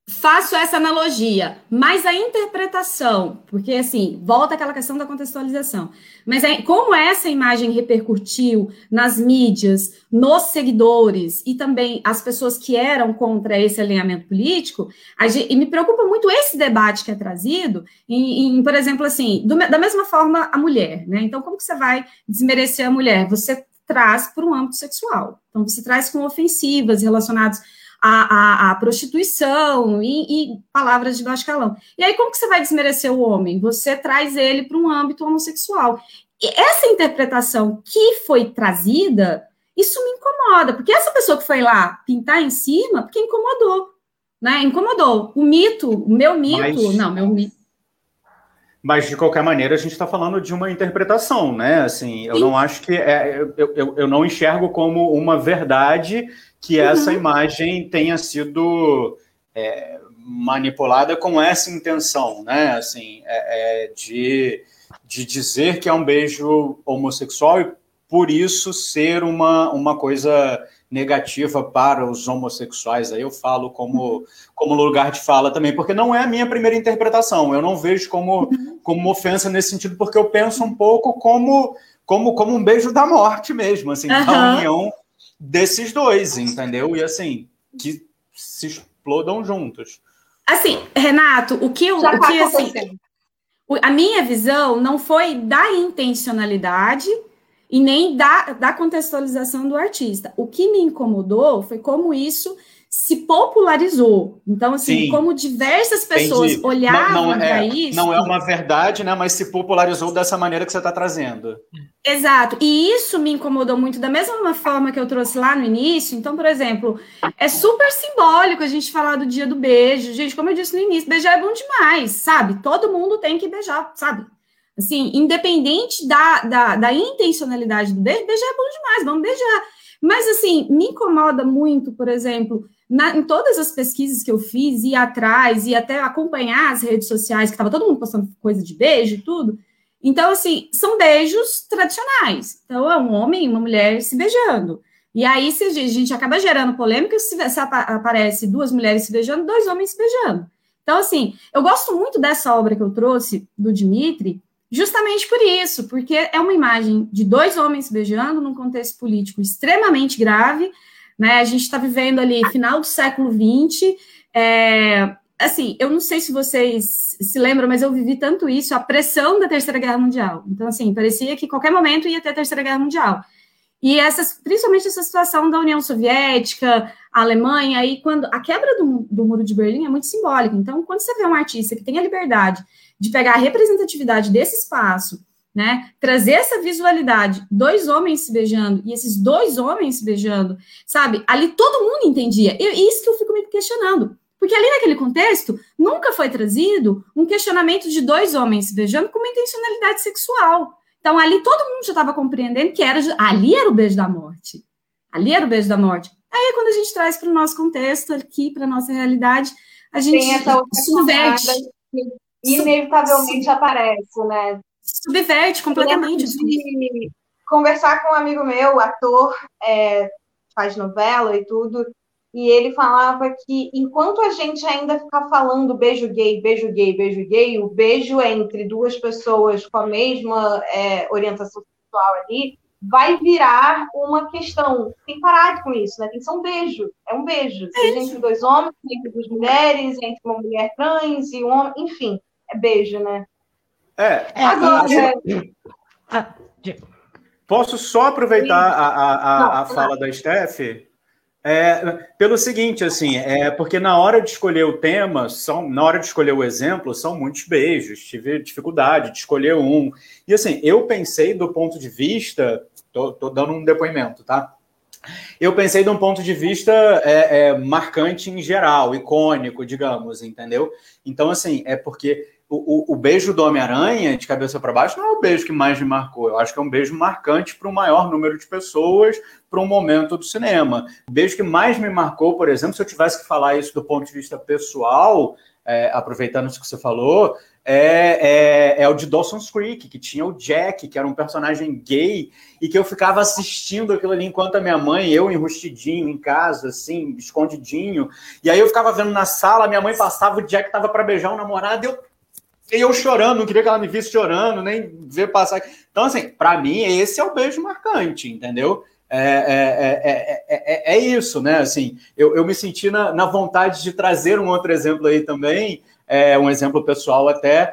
Speaker 3: faço essa analogia, mas a interpretação, porque assim, volta aquela questão da contextualização, mas é, como essa imagem repercutiu nas mídias, nos seguidores e também as pessoas que eram contra esse alinhamento político, gente, e me preocupa muito esse debate que é trazido, em, em por exemplo, assim, do, da mesma forma a mulher, né? Então, como que você vai desmerecer a mulher? Você traz para um âmbito sexual. Então, você traz com ofensivas relacionadas a, a, a prostituição e, e, palavras de baixo calão. E aí, como que você vai desmerecer o homem? Você traz ele para um âmbito homossexual. E essa interpretação que foi trazida, isso me incomoda, porque essa pessoa que foi lá pintar em cima, porque incomodou, né? Incomodou. O mito, o meu mito, Mas... não, meu mito.
Speaker 4: Mas, de qualquer maneira, a gente está falando de uma interpretação, né? Assim, eu Sim. não acho que. É, eu, eu, eu não enxergo como uma verdade que uhum. essa imagem tenha sido é, manipulada com essa intenção, né? Assim, é, é, de, de dizer que é um beijo homossexual e por isso ser uma, uma coisa negativa para os homossexuais. Aí eu falo como, como lugar de fala também, porque não é a minha primeira interpretação. Eu não vejo como, como ofensa nesse sentido, porque eu penso um pouco como, como, como um beijo da morte mesmo, assim, uhum. da união desses dois, entendeu? E assim, que se explodam juntos.
Speaker 3: Assim, Renato, o que eu. Já o tá que, assim, a minha visão não foi da intencionalidade e nem da, da contextualização do artista. O que me incomodou foi como isso se popularizou. Então, assim, Sim, como diversas pessoas entendi. olhavam para
Speaker 4: é,
Speaker 3: isso.
Speaker 4: Não é uma verdade, né? Mas se popularizou dessa maneira que você está trazendo.
Speaker 3: Exato. E isso me incomodou muito, da mesma forma que eu trouxe lá no início. Então, por exemplo, é super simbólico a gente falar do dia do beijo. Gente, como eu disse no início, beijar é bom demais, sabe? Todo mundo tem que beijar, sabe? Assim, independente da, da, da intencionalidade do beijo, beijar é bom demais, vamos beijar. Mas, assim, me incomoda muito, por exemplo, na, em todas as pesquisas que eu fiz, ir atrás e até acompanhar as redes sociais, que estava todo mundo postando coisa de beijo e tudo. Então, assim, são beijos tradicionais. Então, é um homem e uma mulher se beijando. E aí, se a gente acaba gerando polêmica se, se aparece duas mulheres se beijando, dois homens se beijando. Então, assim, eu gosto muito dessa obra que eu trouxe, do Dimitri, justamente por isso, porque é uma imagem de dois homens beijando num contexto político extremamente grave, né? A gente está vivendo ali final do século XX. É, assim, eu não sei se vocês se lembram, mas eu vivi tanto isso, a pressão da Terceira Guerra Mundial. Então, assim, parecia que qualquer momento ia ter a Terceira Guerra Mundial. E essas, principalmente essa situação da União Soviética, Alemanha, aí quando a quebra do, do Muro de Berlim é muito simbólica. Então, quando você vê um artista que tem a liberdade de pegar a representatividade desse espaço né? Trazer essa visualidade, dois homens se beijando, e esses dois homens se beijando, sabe? Ali todo mundo entendia. E isso que eu fico me questionando. Porque ali naquele contexto, nunca foi trazido um questionamento de dois homens se beijando com uma intencionalidade sexual. Então, ali todo mundo já estava compreendendo que era ali era o beijo da morte. Ali era o beijo da morte. Aí, quando a gente traz para o nosso contexto, aqui, para a nossa realidade, a gente Tem essa subverte.
Speaker 1: Que inevitavelmente aparece, né?
Speaker 3: subverte completamente.
Speaker 1: De conversar com um amigo meu, ator, é, faz novela e tudo, e ele falava que enquanto a gente ainda ficar falando beijo gay, beijo gay, beijo gay, o beijo é entre duas pessoas com a mesma é, orientação sexual ali, vai virar uma questão. Tem que parar com isso, né? Tem que ser um beijo. É um beijo. Seja entre dois homens, entre duas mulheres, entre uma mulher trans e um homem, enfim, é beijo, né?
Speaker 4: É. é Agora, ah, Posso só aproveitar a, a, a, a fala da Steph? É, pelo seguinte, assim, é porque na hora de escolher o tema, são, na hora de escolher o exemplo, são muitos beijos, tive dificuldade de escolher um. E assim, eu pensei do ponto de vista, tô, tô dando um depoimento, tá? Eu pensei de um ponto de vista é, é, marcante em geral, icônico, digamos, entendeu? Então, assim, é porque o, o, beijo do Homem-Aranha, de cabeça para baixo, não é o beijo que mais me marcou. Eu acho que é um beijo marcante para o maior número de pessoas, para um momento do cinema. O beijo que mais me marcou, por exemplo, se eu tivesse que falar isso do ponto de vista pessoal, é, aproveitando isso que você falou, é, é, é, o de Dawson's Creek, que tinha o Jack, que era um personagem gay, e que eu ficava assistindo aquilo ali enquanto a minha mãe, eu enrustidinho em casa, assim, escondidinho. E aí eu ficava vendo na sala, minha mãe passava, o Jack tava para beijar o namorado, eu e eu chorando, não queria que ela me visse chorando, nem ver passar. Então, assim, para mim, esse é o beijo marcante, entendeu? É, é, é, é, isso, né? Assim, eu, eu me senti na, na vontade de trazer um outro exemplo aí também, é, um exemplo pessoal até,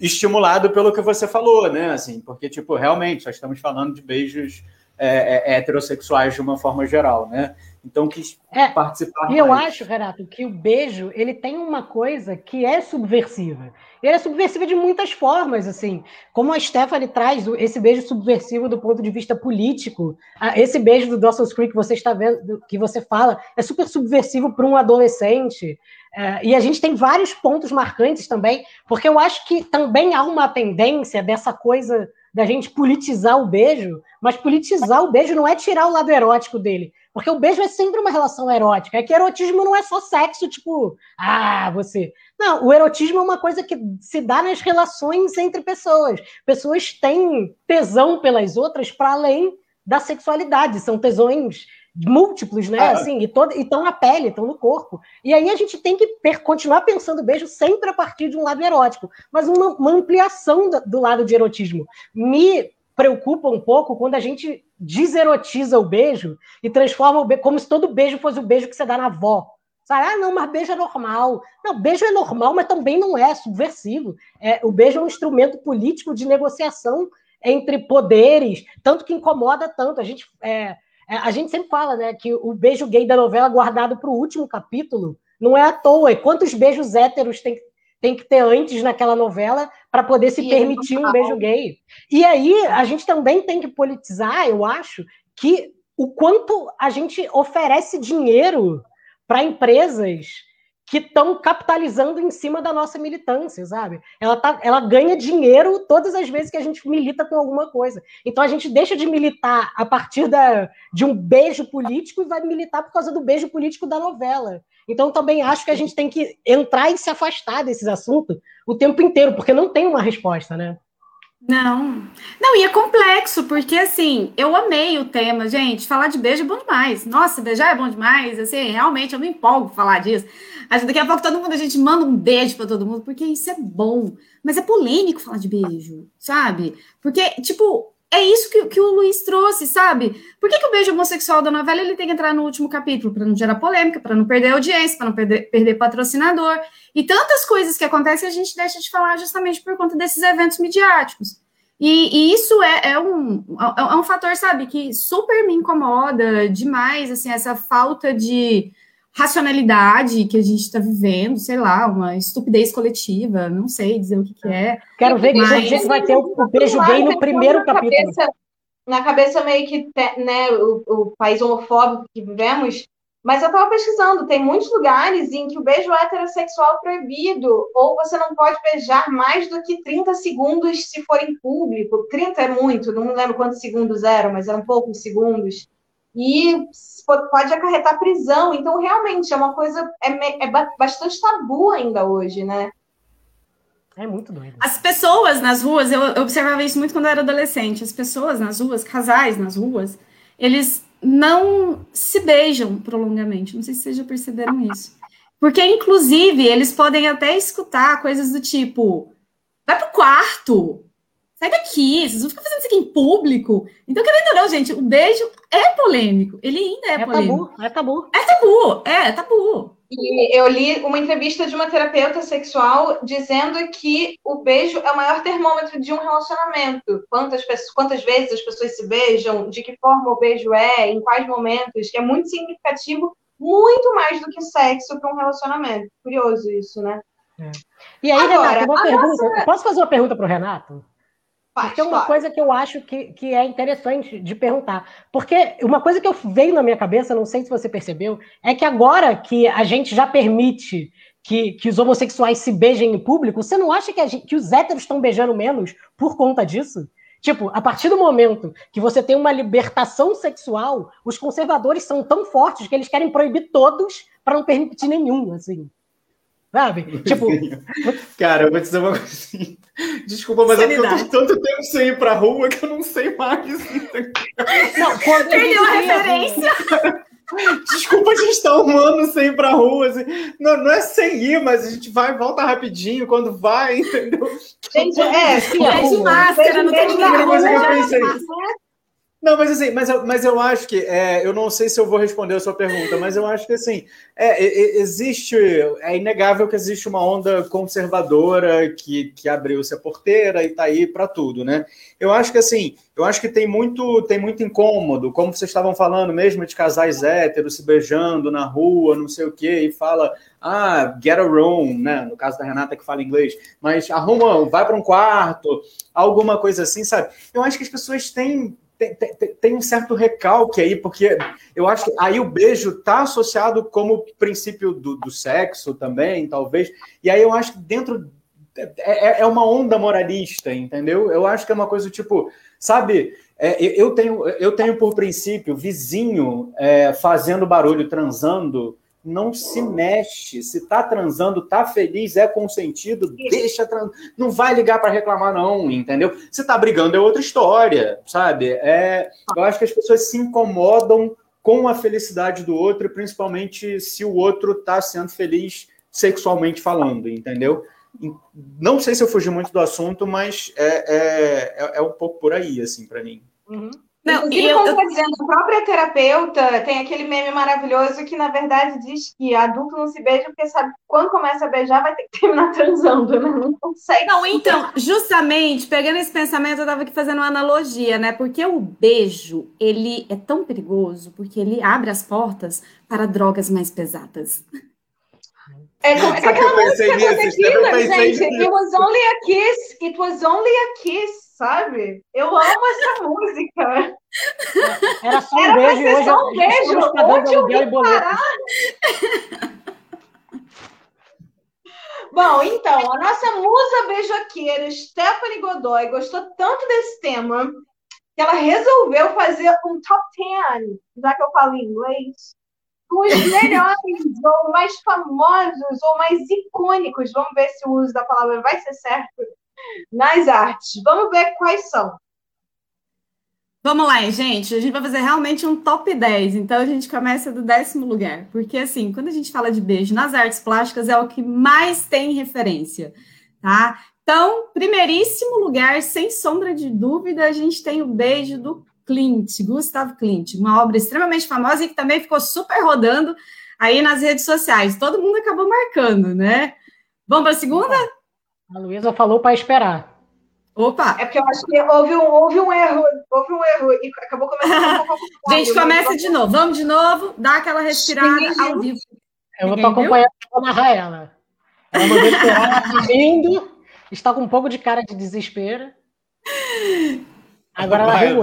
Speaker 4: estimulado pelo que você falou, né? Assim, porque, tipo, realmente, nós estamos falando de beijos heterossexuais de uma forma geral, né? Então, quis é, participar.
Speaker 2: E eu acho, Renato, que o beijo ele tem uma coisa que é subversiva. Ele é subversivo de muitas formas, assim. Como a Stephanie traz esse beijo subversivo do ponto de vista político, esse beijo do Dawson's Creek que você está vendo, que você fala, é super subversivo para um adolescente. É, e a gente tem vários pontos marcantes também, porque eu acho que também há uma tendência dessa coisa da gente politizar o beijo, mas politizar o beijo não é tirar o lado erótico dele, porque o beijo é sempre uma relação erótica. É que erotismo não é só sexo, tipo, ah, você. Não, o erotismo é uma coisa que se dá nas relações entre pessoas. Pessoas têm tesão pelas outras para além da sexualidade, são tesões múltiplos, né? Ah. Assim, e estão na pele, estão no corpo. E aí a gente tem que continuar pensando o beijo sempre a partir de um lado erótico, mas uma, uma ampliação do, do, lado de erotismo. Me preocupa um pouco quando a gente deserotiza o beijo e transforma o beijo como se todo beijo fosse o beijo que você dá na avó. Sabe? Ah, não, mas beijo é normal. Não, beijo é normal, mas também não é subversivo. É, o beijo é um instrumento político de negociação entre poderes, tanto que incomoda tanto. A gente, é, é a gente sempre fala né, que o beijo gay da novela guardado para o último capítulo não é à toa. E quantos beijos héteros tem, tem que ter antes naquela novela para poder se e permitir um beijo gay. E aí a gente também tem que politizar, eu acho, que o quanto a gente oferece dinheiro para empresas que estão capitalizando em cima da nossa militância, sabe? Ela, tá, ela ganha dinheiro todas as vezes que a gente milita com alguma coisa. Então a gente deixa de militar a partir da, de um beijo político e vai militar por causa do beijo político da novela. Então, também acho que a gente tem que entrar e se afastar desses assuntos o tempo inteiro, porque não tem uma resposta, né?
Speaker 3: Não, não, e é complexo, porque assim, eu amei o tema, gente. Falar de beijo é bom demais. Nossa, beijar é bom demais. Assim, realmente eu me empolgo falar disso. Acho daqui a pouco todo mundo a gente manda um beijo para todo mundo, porque isso é bom. Mas é polêmico falar de beijo, sabe? Porque, tipo, é isso que, que, o Luiz trouxe, sabe? Por que, que, o beijo homossexual da novela ele tem que entrar no último capítulo? Para não gerar polêmica, para não perder audiência, para não perder, perder, patrocinador. E tantas coisas que acontecem a gente deixa de falar justamente por conta desses eventos midiáticos. E, e isso é, é, um, é, é um fator, sabe, que super me incomoda demais, assim, essa falta de racionalidade que a gente está vivendo, sei lá, uma estupidez coletiva, não sei dizer o que, que é.
Speaker 2: Quero ver mas... que vai ter o, o beijo gay no primeiro capítulo.
Speaker 1: Cabeça, na cabeça meio que, né, o, o país homofóbico que vivemos, mas eu estava pesquisando, tem muitos lugares em que o beijo heterossexual é proibido, ou você não pode beijar mais do que 30 segundos se for em público. 30 é muito, não me lembro quantos segundos eram, mas eram poucos segundos. E pode acarretar prisão. Então, realmente, é uma coisa. É, é bastante tabu ainda hoje, né?
Speaker 2: É muito doido.
Speaker 3: As pessoas nas ruas, eu observava isso muito quando eu era adolescente. As pessoas nas ruas, casais nas ruas, eles não se beijam prolongamente. Não sei se vocês já perceberam isso. Porque, inclusive, eles podem até escutar coisas do tipo: vai pro quarto, sai daqui, vocês vão ficar fazendo isso aqui em público. Então, querendo ou não, gente, o beijo é polêmico. Ele ainda é, é polêmico.
Speaker 2: Tabu, é tabu.
Speaker 3: É tabu, é, é tabu.
Speaker 1: E eu li uma entrevista de uma terapeuta sexual dizendo que o beijo é o maior termômetro de um relacionamento. Quantas, quantas vezes as pessoas se beijam, de que forma o beijo é, em quais momentos, que é muito significativo, muito mais do que sexo para um relacionamento. Curioso isso, né?
Speaker 2: É. E aí, Agora, Renato, uma pergunta. Nossa... Posso fazer uma pergunta para o Renato? Faz, Porque é uma coisa que eu acho que, que é interessante de perguntar. Porque uma coisa que eu veio na minha cabeça, não sei se você percebeu, é que agora que a gente já permite que, que os homossexuais se beijem em público, você não acha que, gente, que os héteros estão beijando menos por conta disso? Tipo, a partir do momento que você tem uma libertação sexual, os conservadores são tão fortes que eles querem proibir todos para não permitir nenhum, assim. Sabe? Tipo. [LAUGHS]
Speaker 4: Cara, eu vou dizer uma coisa assim. Desculpa, mas Sanidade. é porque eu tô tanto tempo sem ir pra rua que eu não sei mais.
Speaker 3: Não, quando Perdeu a referência. [LAUGHS]
Speaker 4: Desculpa, a gente tá um ano sem ir pra rua. Assim. Não, não é sem ir, mas a gente vai e volta rapidinho quando vai, entendeu?
Speaker 1: Gente, é, sim,
Speaker 3: é de máscara, não tem ninguém. coisa que eu pensei.
Speaker 4: Não, mas assim, mas mas eu acho que é, eu não sei se eu vou responder a sua pergunta, mas eu acho que assim é, existe, é inegável que existe uma onda conservadora que, que abriu-se a porteira e está aí para tudo, né? Eu acho que assim, eu acho que tem muito tem muito incômodo, como vocês estavam falando mesmo de casais héteros se beijando na rua, não sei o quê, e fala ah, get a room, né? No caso da Renata que fala inglês, mas arruma, vai para um quarto, alguma coisa assim, sabe? Eu acho que as pessoas têm tem, tem, tem, um certo recalque aí, porque eu acho que aí o beijo está associado como princípio do, do, sexo também, talvez. E aí eu acho que dentro. É, é, é uma onda moralista, entendeu? Eu acho que é uma coisa tipo, sabe? É, eu, tenho, eu tenho por princípio vizinho é, fazendo barulho, transando não se mexe. Se tá transando, tá feliz, é consentido, deixa trans... Não vai ligar para reclamar, não, entendeu? Se tá brigando, é outra história, sabe? É, eu acho que as pessoas se incomodam com a felicidade do outro, principalmente se o outro tá sendo feliz sexualmente falando, entendeu? Não sei se eu fugi muito do assunto, mas é, é, é, é um pouco por aí, assim, para mim.
Speaker 1: Uhum. Não, Inclusive, eu, como está dizendo, a própria terapeuta tem aquele meme maravilhoso que, na verdade, diz que adulto não se beija porque sabe que quando começa a beijar vai ter que [LAUGHS] terminar transando, né? Não consegue.
Speaker 3: Não, então, justamente, pegando esse pensamento, eu estava aqui fazendo uma analogia, né? Porque o beijo, ele é tão perigoso porque ele abre as portas para drogas mais pesadas.
Speaker 1: É, como, é aquela música do Tequila, gente. It was only a kiss. It was only a kiss sabe? Eu amo essa [LAUGHS] música.
Speaker 2: Era só um Era beijo hoje.
Speaker 1: Só um beijo. Onde eu vim parar? Bom, então, a nossa musa beijoqueira, Stephanie Godoy, gostou tanto desse tema que ela resolveu fazer um top 10, já que eu falo em inglês, com os melhores, [LAUGHS] ou mais famosos, ou mais icônicos. Vamos ver se o uso da palavra vai ser certo nas artes. Vamos ver quais são.
Speaker 3: Vamos lá, gente. A gente vai fazer realmente um top 10. Então a gente começa do décimo lugar. Porque, assim, quando a gente fala de beijo nas artes plásticas, é o que mais tem referência, tá? Então, primeiríssimo lugar, sem sombra de dúvida, a gente tem o beijo do Clint, Gustav Clint, uma obra extremamente famosa e que também ficou super rodando aí nas redes sociais. Todo mundo acabou marcando, né? Vamos para a segunda?
Speaker 2: A Luísa falou para esperar.
Speaker 1: Opa! É porque eu acho que houve um, houve um erro, houve um erro e acabou começando um pouco. [LAUGHS]
Speaker 3: Gente, começa de novo. Vamos de novo, dá aquela respirada ao vivo.
Speaker 2: Eu vou acompanhar vou narrar ela. Ela mandou esperar, ela tá rindo, está com um pouco de cara de desespero. [LAUGHS] Agora ela riu.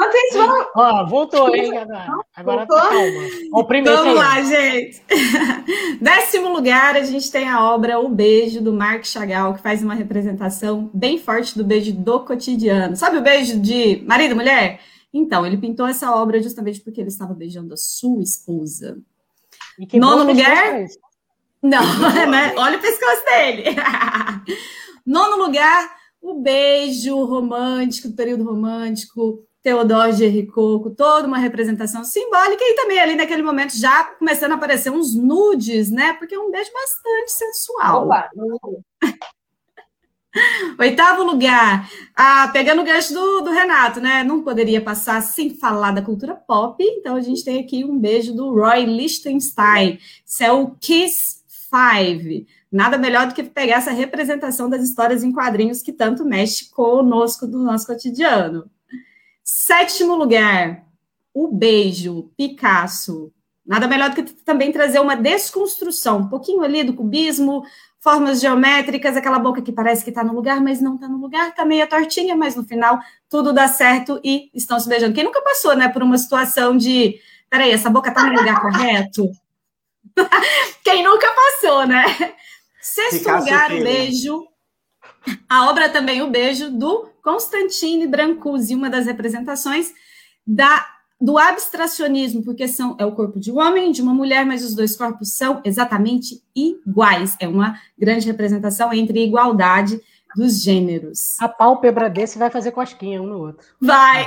Speaker 1: Atenção!
Speaker 2: Ó, voltou, hein, agora. Agora tá calma.
Speaker 3: O primeiro Vamos lá, gente. [LAUGHS] Décimo lugar, a gente tem a obra O Beijo, do Marc Chagall, que faz uma representação bem forte do beijo do cotidiano. Sabe o beijo de marido e mulher? Então, ele pintou essa obra justamente porque ele estava beijando a sua esposa. Nono lugar. Não, [LAUGHS] né? Olha o pescoço dele. [LAUGHS] Nono lugar, o beijo romântico, do período romântico, Teodoro Jericó, com toda uma representação simbólica, e também ali naquele momento já começando a aparecer uns nudes, né? Porque é um beijo bastante sensual. Opa, [LAUGHS] Oitavo lugar, ah, pegando o gancho do, do, Renato, né? Não poderia passar sem falar da cultura pop, então a gente tem aqui um beijo do Roy Lichtenstein. Isso é o Kiss Five. Nada melhor do que pegar essa representação das histórias em quadrinhos que tanto mexe conosco do nosso cotidiano. Sétimo lugar, o beijo, Picasso. Nada melhor do que também trazer uma desconstrução, um pouquinho ali do cubismo, formas geométricas, aquela boca que parece que está no lugar, mas não está no lugar, está meio tortinha, mas no final tudo dá certo e estão se beijando. Quem nunca passou, né, por uma situação de, peraí, essa boca está no lugar correto? [LAUGHS] Quem nunca passou, né? Sexto lugar, o beijo. A obra também, o beijo, do Constantine Brancusi, uma das representações da do abstracionismo, porque são, é o corpo de um homem e de uma mulher, mas os dois corpos são exatamente iguais. É uma grande representação entre igualdade dos gêneros.
Speaker 2: A pálpebra desse vai fazer cosquinha um no outro.
Speaker 3: Vai!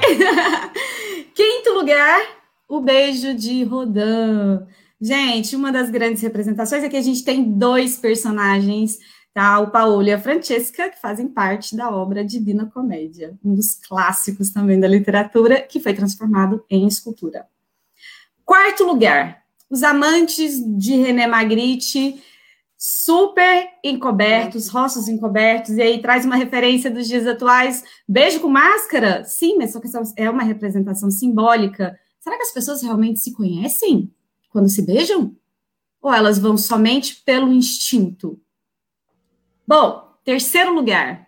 Speaker 3: [LAUGHS] Quinto lugar, o beijo de Rodin. Gente, uma das grandes representações é que a gente tem dois personagens tá? O Paulo e a Francesca, que fazem parte da obra Divina Comédia, um dos clássicos também da literatura, que foi transformado em escultura. Quarto lugar, Os Amantes de René Magritte, super encobertos, rostos encobertos, e aí traz uma referência dos dias atuais. Beijo com máscara? Sim, mas só que é uma representação simbólica. Será que as pessoas realmente se conhecem quando se beijam? Ou elas vão somente pelo instinto? Bom, terceiro lugar.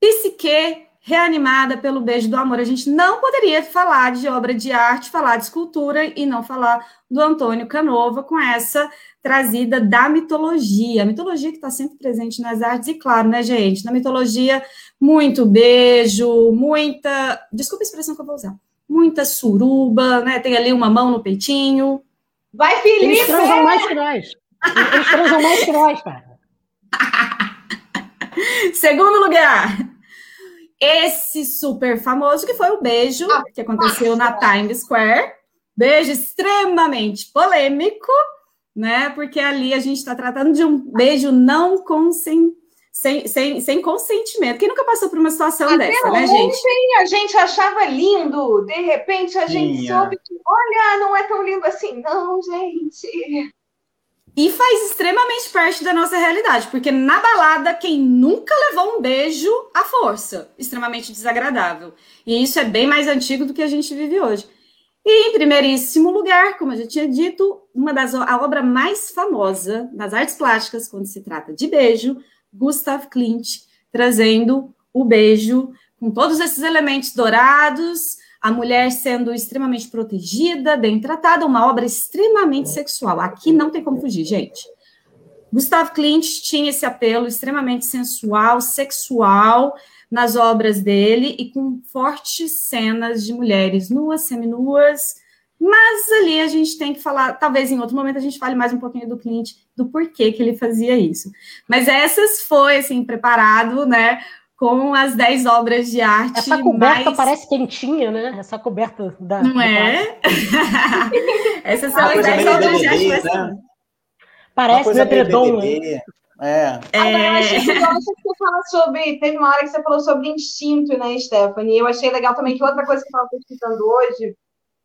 Speaker 3: Psique reanimada pelo beijo do amor. A gente não poderia falar de obra de arte, falar de escultura e não falar do Antônio Canova com essa trazida da mitologia. A mitologia que está sempre presente nas artes, e claro, né, gente? Na mitologia, muito beijo, muita. Desculpa a expressão que eu vou usar. Muita suruba, né? Tem ali uma mão no peitinho.
Speaker 2: Vai, Felipe! Eles transam mais que nós. Eles transam mais que nós, cara. [LAUGHS]
Speaker 3: Segundo lugar, esse super famoso que foi o beijo ah, que aconteceu na Times Square. Beijo extremamente polêmico, né? Porque ali a gente está tratando de um beijo não consentido. Sem, sem, sem consentimento. Quem nunca passou por uma situação Até dessa, né, gente?
Speaker 1: A gente achava lindo, de repente a gente soube que, olha, não é tão lindo assim, não, gente.
Speaker 3: E faz extremamente parte da nossa realidade, porque na balada, quem nunca levou um beijo à força, extremamente desagradável. E isso é bem mais antigo do que a gente vive hoje. E em primeiríssimo lugar, como eu já tinha dito, uma das a obra mais famosa das artes plásticas quando se trata de beijo, Gustav Klimt, trazendo o beijo com todos esses elementos dourados, a mulher sendo extremamente protegida, bem tratada, uma obra extremamente sexual. Aqui não tem como fugir, gente. Gustav Klimt tinha esse apelo extremamente sensual, sexual nas obras dele e com fortes cenas de mulheres nuas, seminuas. Mas ali a gente tem que falar, talvez em outro momento a gente fale mais um pouquinho do Clint, do porquê que ele fazia isso. Mas essas foi assim preparado, né, com as 10 obras de arte.
Speaker 2: Essa coberta mais... parece quentinha, né? Essa coberta da.
Speaker 3: Não é? [LAUGHS] Essas são as 10 obras de arte. Né?
Speaker 2: Parece um edredom, né?
Speaker 1: É. é... eu achei legal que você fala sobre. Teve uma hora que você falou sobre instinto, né, Stephanie? Eu achei legal também que outra coisa que eu estava pesquisando hoje.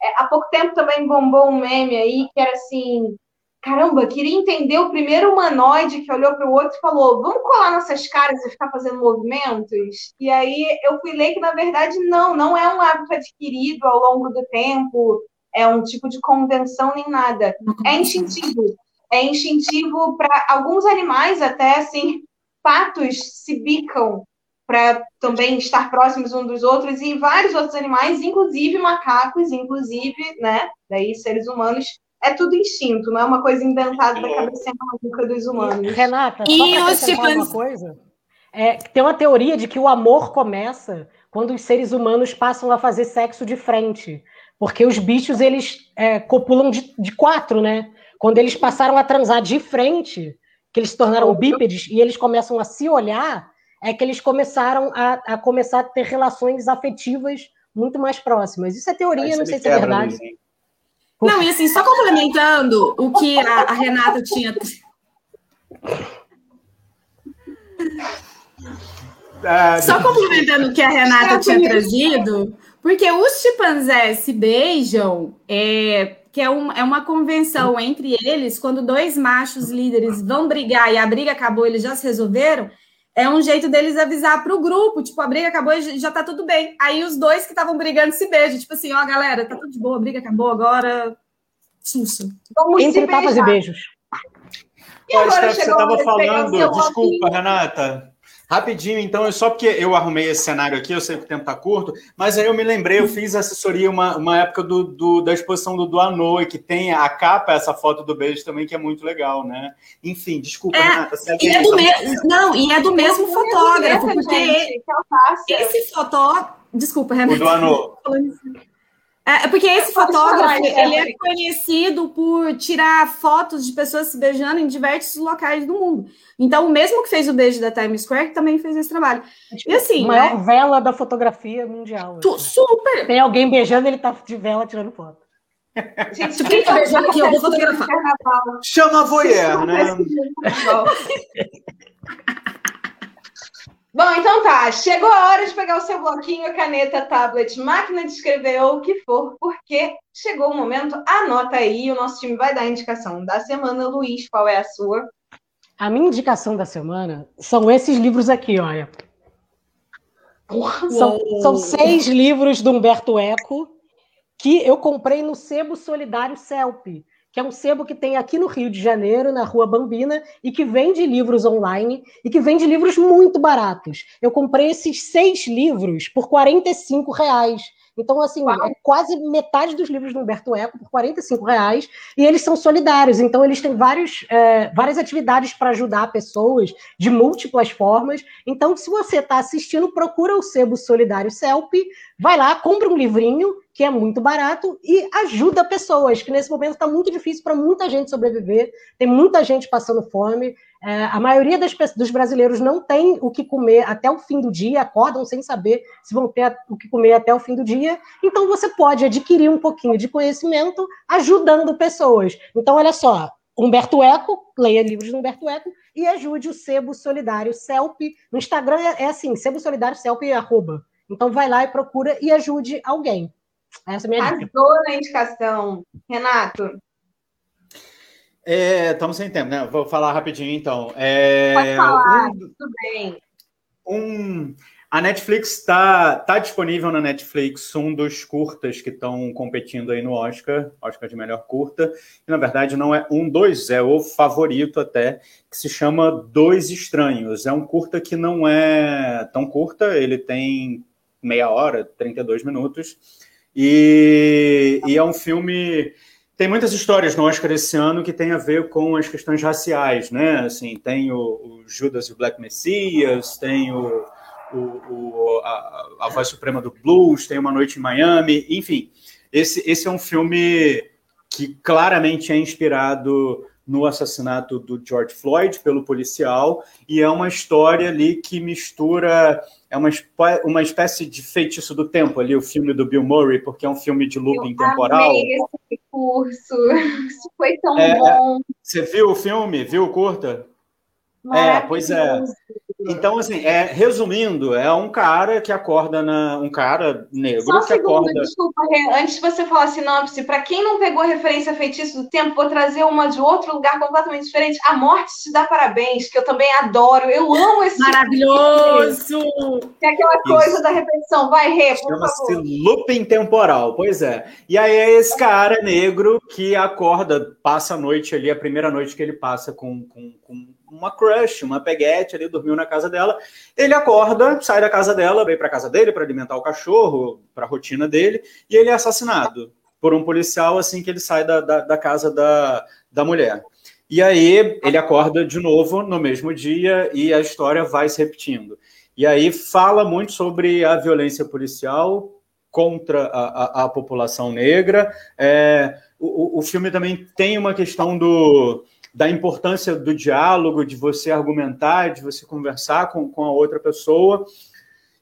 Speaker 1: É, há pouco tempo também bombou um meme aí que era assim: caramba, queria entender o primeiro humanoide que olhou para o outro e falou: vamos colar nossas caras e ficar fazendo movimentos? E aí eu fui ler que, na verdade, não, não é um hábito adquirido ao longo do tempo, é um tipo de convenção nem nada. É instintivo. É instintivo para alguns animais, até assim, patos se bicam para também estar próximos uns dos outros e vários outros animais, inclusive macacos, inclusive, né, daí seres humanos é tudo instinto, não é uma coisa inventada da cabeça maluca dos humanos.
Speaker 2: Renata, só e os tipos... uma coisa, é, tem uma teoria de que o amor começa quando os seres humanos passam a fazer sexo de frente, porque os bichos eles é, copulam de, de quatro, né? Quando eles passaram a transar de frente, que eles se tornaram bípedes e eles começam a se olhar, é que eles começaram a, a começar a ter relações afetivas muito mais próximas. Isso é teoria, não sei se é verdade.
Speaker 3: Não, e assim, só complementando o que a, a Renata tinha. Ah, só complementando o que a Renata tinha trazido, porque os chimpanzés se beijam, é, que é, um, é uma convenção entre eles, quando dois machos líderes vão brigar e a briga acabou, eles já se resolveram, é um jeito deles avisar para o grupo, tipo, a briga acabou e já tá tudo bem. Aí os dois que estavam brigando se beijam, tipo assim, ó, galera, tá tudo de boa, a briga acabou agora, sussa.
Speaker 2: Vamos Entre tapas e beijos.
Speaker 4: E agora você estava falando, desculpa, Renata. Rapidinho, então, é só porque eu arrumei esse cenário aqui, eu sei que o tempo está curto, mas aí eu me lembrei, eu fiz assessoria uma, uma época do, do, da exposição do Duanoi, que tem a capa, essa foto do beijo também, que é muito legal, né? Enfim, desculpa,
Speaker 3: é,
Speaker 4: Renata.
Speaker 3: E é do mesmo, não, e é do mesmo fotógrafo, porque esse fotógrafo. Desculpa, Renata.
Speaker 4: O Duanoi.
Speaker 3: É, é porque esse fotógrafo, ele é conhecido por tirar fotos de pessoas se beijando em diversos locais do mundo. Então, o mesmo que fez o beijo da Times Square, também fez esse trabalho.
Speaker 2: e assim, a maior né? vela da fotografia mundial.
Speaker 3: Tu, assim. super!
Speaker 2: Tem alguém beijando, ele tá de vela tirando foto.
Speaker 3: Gente, quem tá beijando aqui, eu vou fotografar.
Speaker 4: Chama a voyeur, né? [LAUGHS]
Speaker 1: Bom, então tá. Chegou a hora de pegar o seu bloquinho, caneta, tablet, máquina de escrever ou o que for, porque chegou o momento. Anota aí, o nosso time vai dar a indicação da semana. Luiz, qual é a sua?
Speaker 2: A minha indicação da semana são esses livros aqui, olha. São, são seis livros do Humberto Eco que eu comprei no Sebo Solidário CELP que é um sebo que tem aqui no Rio de Janeiro, na Rua Bambina, e que vende livros online e que vende livros muito baratos. Eu comprei esses seis livros por 45 reais. Então, assim, é quase metade dos livros do Humberto Eco por 45 reais, e eles são solidários, então eles têm vários, é, várias atividades para ajudar pessoas de múltiplas formas. Então, se você está assistindo, procura o Sebo Solidário CELP, vai lá, compra um livrinho que é muito barato, e ajuda pessoas, que nesse momento está muito difícil para muita gente sobreviver, tem muita gente passando fome. É, a maioria das, dos brasileiros não tem o que comer até o fim do dia, acordam sem saber se vão ter o que comer até o fim do dia. Então você pode adquirir um pouquinho de conhecimento ajudando pessoas. Então, olha só, Humberto Eco, leia livros de Humberto Eco e ajude o Sebo Solidário CELP. No Instagram é, é assim, Sebo Solidário CELP arroba. Então vai lá e procura e ajude alguém. Essa é a minha
Speaker 1: Arrasou dica. indicação. Renato?
Speaker 4: Estamos é, sem tempo, né? Vou falar rapidinho, então. É,
Speaker 1: Pode falar, um, tudo bem.
Speaker 4: Um, a Netflix está tá disponível na Netflix um dos curtas que estão competindo aí no Oscar, Oscar de melhor curta. E, na verdade, não é um, dois, é o favorito até, que se chama Dois Estranhos. É um curta que não é tão curta, ele tem meia hora, 32 minutos e, e é um filme tem muitas histórias no Oscar esse ano que tem a ver com as questões raciais, né? Assim, tem o, o Judas e o Black Messias, tem o, o, a, a, Voz Suprema do Blues, tem Uma Noite em Miami, enfim. Esse, esse é um filme que claramente é inspirado no assassinato do George Floyd pelo policial e é uma história ali que mistura é uma, uma espécie de feitiço do tempo ali, o filme do Bill Murray, porque é um filme de looping Eu temporal.
Speaker 1: esse curso, isso foi tão é, bom.
Speaker 4: Você viu o filme? Viu o curta? É, pois é. Então, assim, é, resumindo, é um cara que acorda na. Um cara negro Só um que segundo, acorda.
Speaker 1: Desculpa, antes de você falar a sinopse, para quem não pegou a referência feitiço do tempo, vou trazer uma de outro lugar completamente diferente. A Morte te dá parabéns, que eu também adoro. Eu amo esse
Speaker 3: Maravilhoso!
Speaker 1: É aquela coisa Isso. da repetição. Vai, Rê,
Speaker 4: Chama-se looping temporal, pois é. E aí é esse cara negro que acorda, passa a noite ali, a primeira noite que ele passa com, com, com uma crush, uma peguete ali, dormiu na casa dela. Ele acorda, sai da casa dela, vem para casa dele para alimentar o cachorro, para a rotina dele, e ele é assassinado por um policial assim que ele sai da, da, da casa da, da mulher. E aí ele acorda de novo no mesmo dia e a história vai se repetindo. E aí fala muito sobre a violência policial contra a, a, a população negra. É, o, o filme também tem uma questão do da importância do diálogo, de você argumentar, de você conversar com, com a outra pessoa.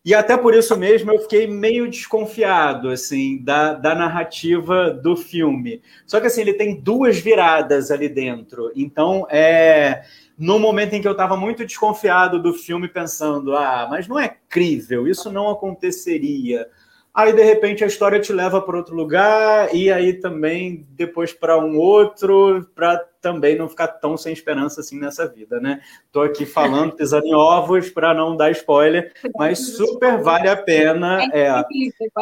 Speaker 4: E até por isso mesmo eu fiquei meio desconfiado, assim, da, da narrativa do filme. Só que, assim, ele tem duas viradas ali dentro. Então, é no momento em que eu estava muito desconfiado do filme, pensando, ah, mas não é crível, isso não aconteceria. Aí, de repente, a história te leva para outro lugar, e aí também depois para um outro, para também não ficar tão sem esperança assim nessa vida, né? Estou aqui falando, [LAUGHS] pisando em ovos para não dar spoiler, mas super vale a pena. É,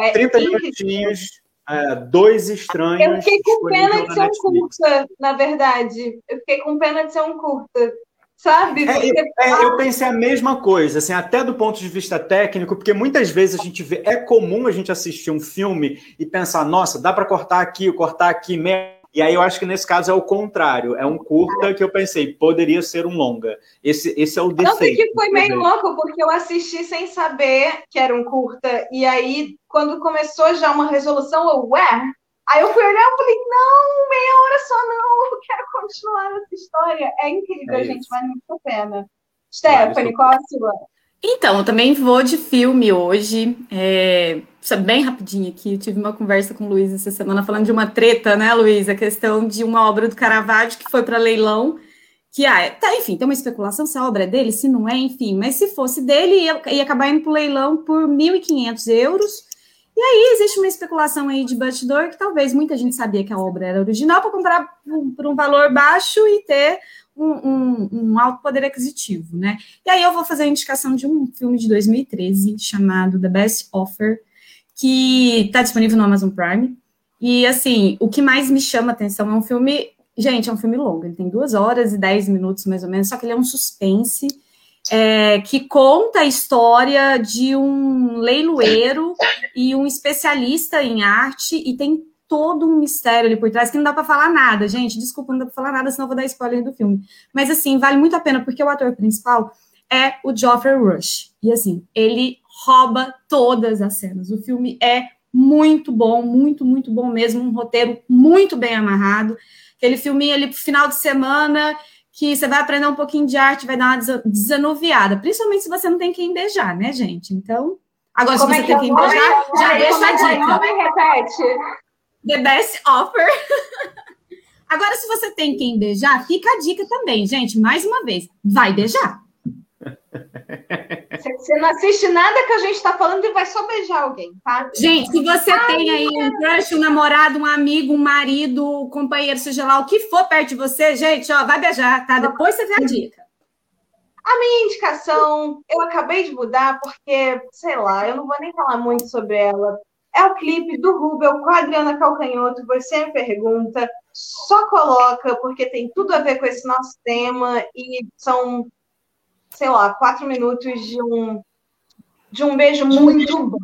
Speaker 4: é 30 minutinhos, é, dois estranhos.
Speaker 1: Eu fiquei com pena de ser um curta, na verdade. Eu fiquei com pena de ser um curta sabe?
Speaker 4: É, é, eu pensei a mesma coisa, assim, até do ponto de vista técnico, porque muitas vezes a gente vê, é comum a gente assistir um filme e pensar, nossa, dá para cortar aqui, cortar aqui, e aí eu acho que nesse caso é o contrário, é um curta que eu pensei, poderia ser um longa. Esse, esse é o defeito. Tanto
Speaker 1: que foi meio louco, porque eu assisti sem saber que era um curta, e aí quando começou já uma resolução, eu, ué, Aí eu fui olhar e falei, não, meia hora só não, eu quero continuar essa história. É incrível, é gente, vale muito a pena. Stephanie, qual a sua?
Speaker 3: Então, eu também vou de filme hoje. É, bem rapidinho aqui, eu tive uma conversa com o Luiz essa semana falando de uma treta, né, Luiz? A questão de uma obra do Caravaggio que foi para leilão. Que, ah, tá, enfim, tem uma especulação se a obra é dele, se não é, enfim. Mas se fosse dele, ia, ia acabar indo para o leilão por 1.500 euros e aí existe uma especulação aí de bastidor que talvez muita gente sabia que a obra era original para comprar por um valor baixo e ter um, um, um, alto poder aquisitivo, né? E aí eu vou fazer a indicação de um filme de 2013 chamado The Best Offer, que está disponível no Amazon Prime. E assim, o que mais me chama atenção é um filme, gente, é um filme longo, ele tem duas horas e dez minutos mais ou menos, só que ele é um suspense é, que conta a história de um leiloeiro e um especialista em arte, e tem todo um mistério ali por trás que não dá para falar nada, gente. Desculpa, não dá para falar nada, senão eu vou dar spoiler do filme. Mas assim, vale muito a pena, porque o ator principal é o Geoffrey Rush. E assim, ele rouba todas as cenas. O filme é muito bom, muito, muito bom mesmo, um roteiro muito bem amarrado. Aquele filminho ali pro final de semana que você vai aprender um pouquinho de arte, vai dar uma desanuviada, principalmente se você não tem quem beijar, né, gente? Então, agora Como se você é tem quem beijar, já deixa a dica. repete. The best offer. [LAUGHS] agora, se você tem quem beijar, fica a dica também, gente. Mais uma vez, vai beijar.
Speaker 1: Você não assiste nada que a gente está falando e vai só beijar alguém, tá?
Speaker 3: Gente, se você Ai, tem aí um crush, um namorado, um amigo, um marido, um companheiro, seja lá o que for perto de você, gente, ó, vai beijar, tá? Depois você vê a dica.
Speaker 1: A minha indicação, eu acabei de mudar porque, sei lá, eu não vou nem falar muito sobre ela. É o clipe do Rubel com a Adriana Calcanhoto. Você me pergunta, só coloca, porque tem tudo a ver com esse nosso tema e são sei lá, quatro minutos de um, de um beijo muito bom.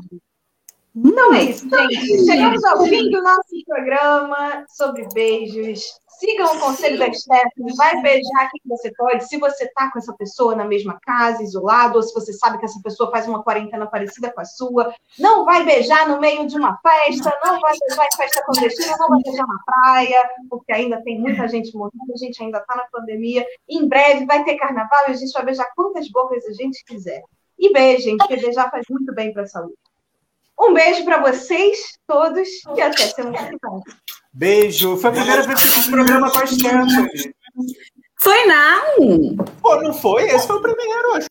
Speaker 1: Então é isso, gente. Chegamos ao fim do nosso programa sobre beijos. Sigam o conselho da Stephanie, vai beijar quem você pode. Se você está com essa pessoa na mesma casa, isolado, ou se você sabe que essa pessoa faz uma quarentena parecida com a sua, não vai beijar no meio de uma festa, não vai beijar em festa clandestina, não vai beijar na praia, porque ainda tem muita gente morrendo, a gente ainda está na pandemia. Em breve vai ter carnaval e a gente vai beijar quantas bocas a gente quiser. E beijem, porque beijar faz muito bem para a saúde. Um beijo para vocês todos e até semana que vem.
Speaker 4: Beijo. Foi a primeira vez que eu fiz programa com a Stephanie.
Speaker 3: Foi não.
Speaker 4: Pô, não foi? Esse foi o primeiro, acho.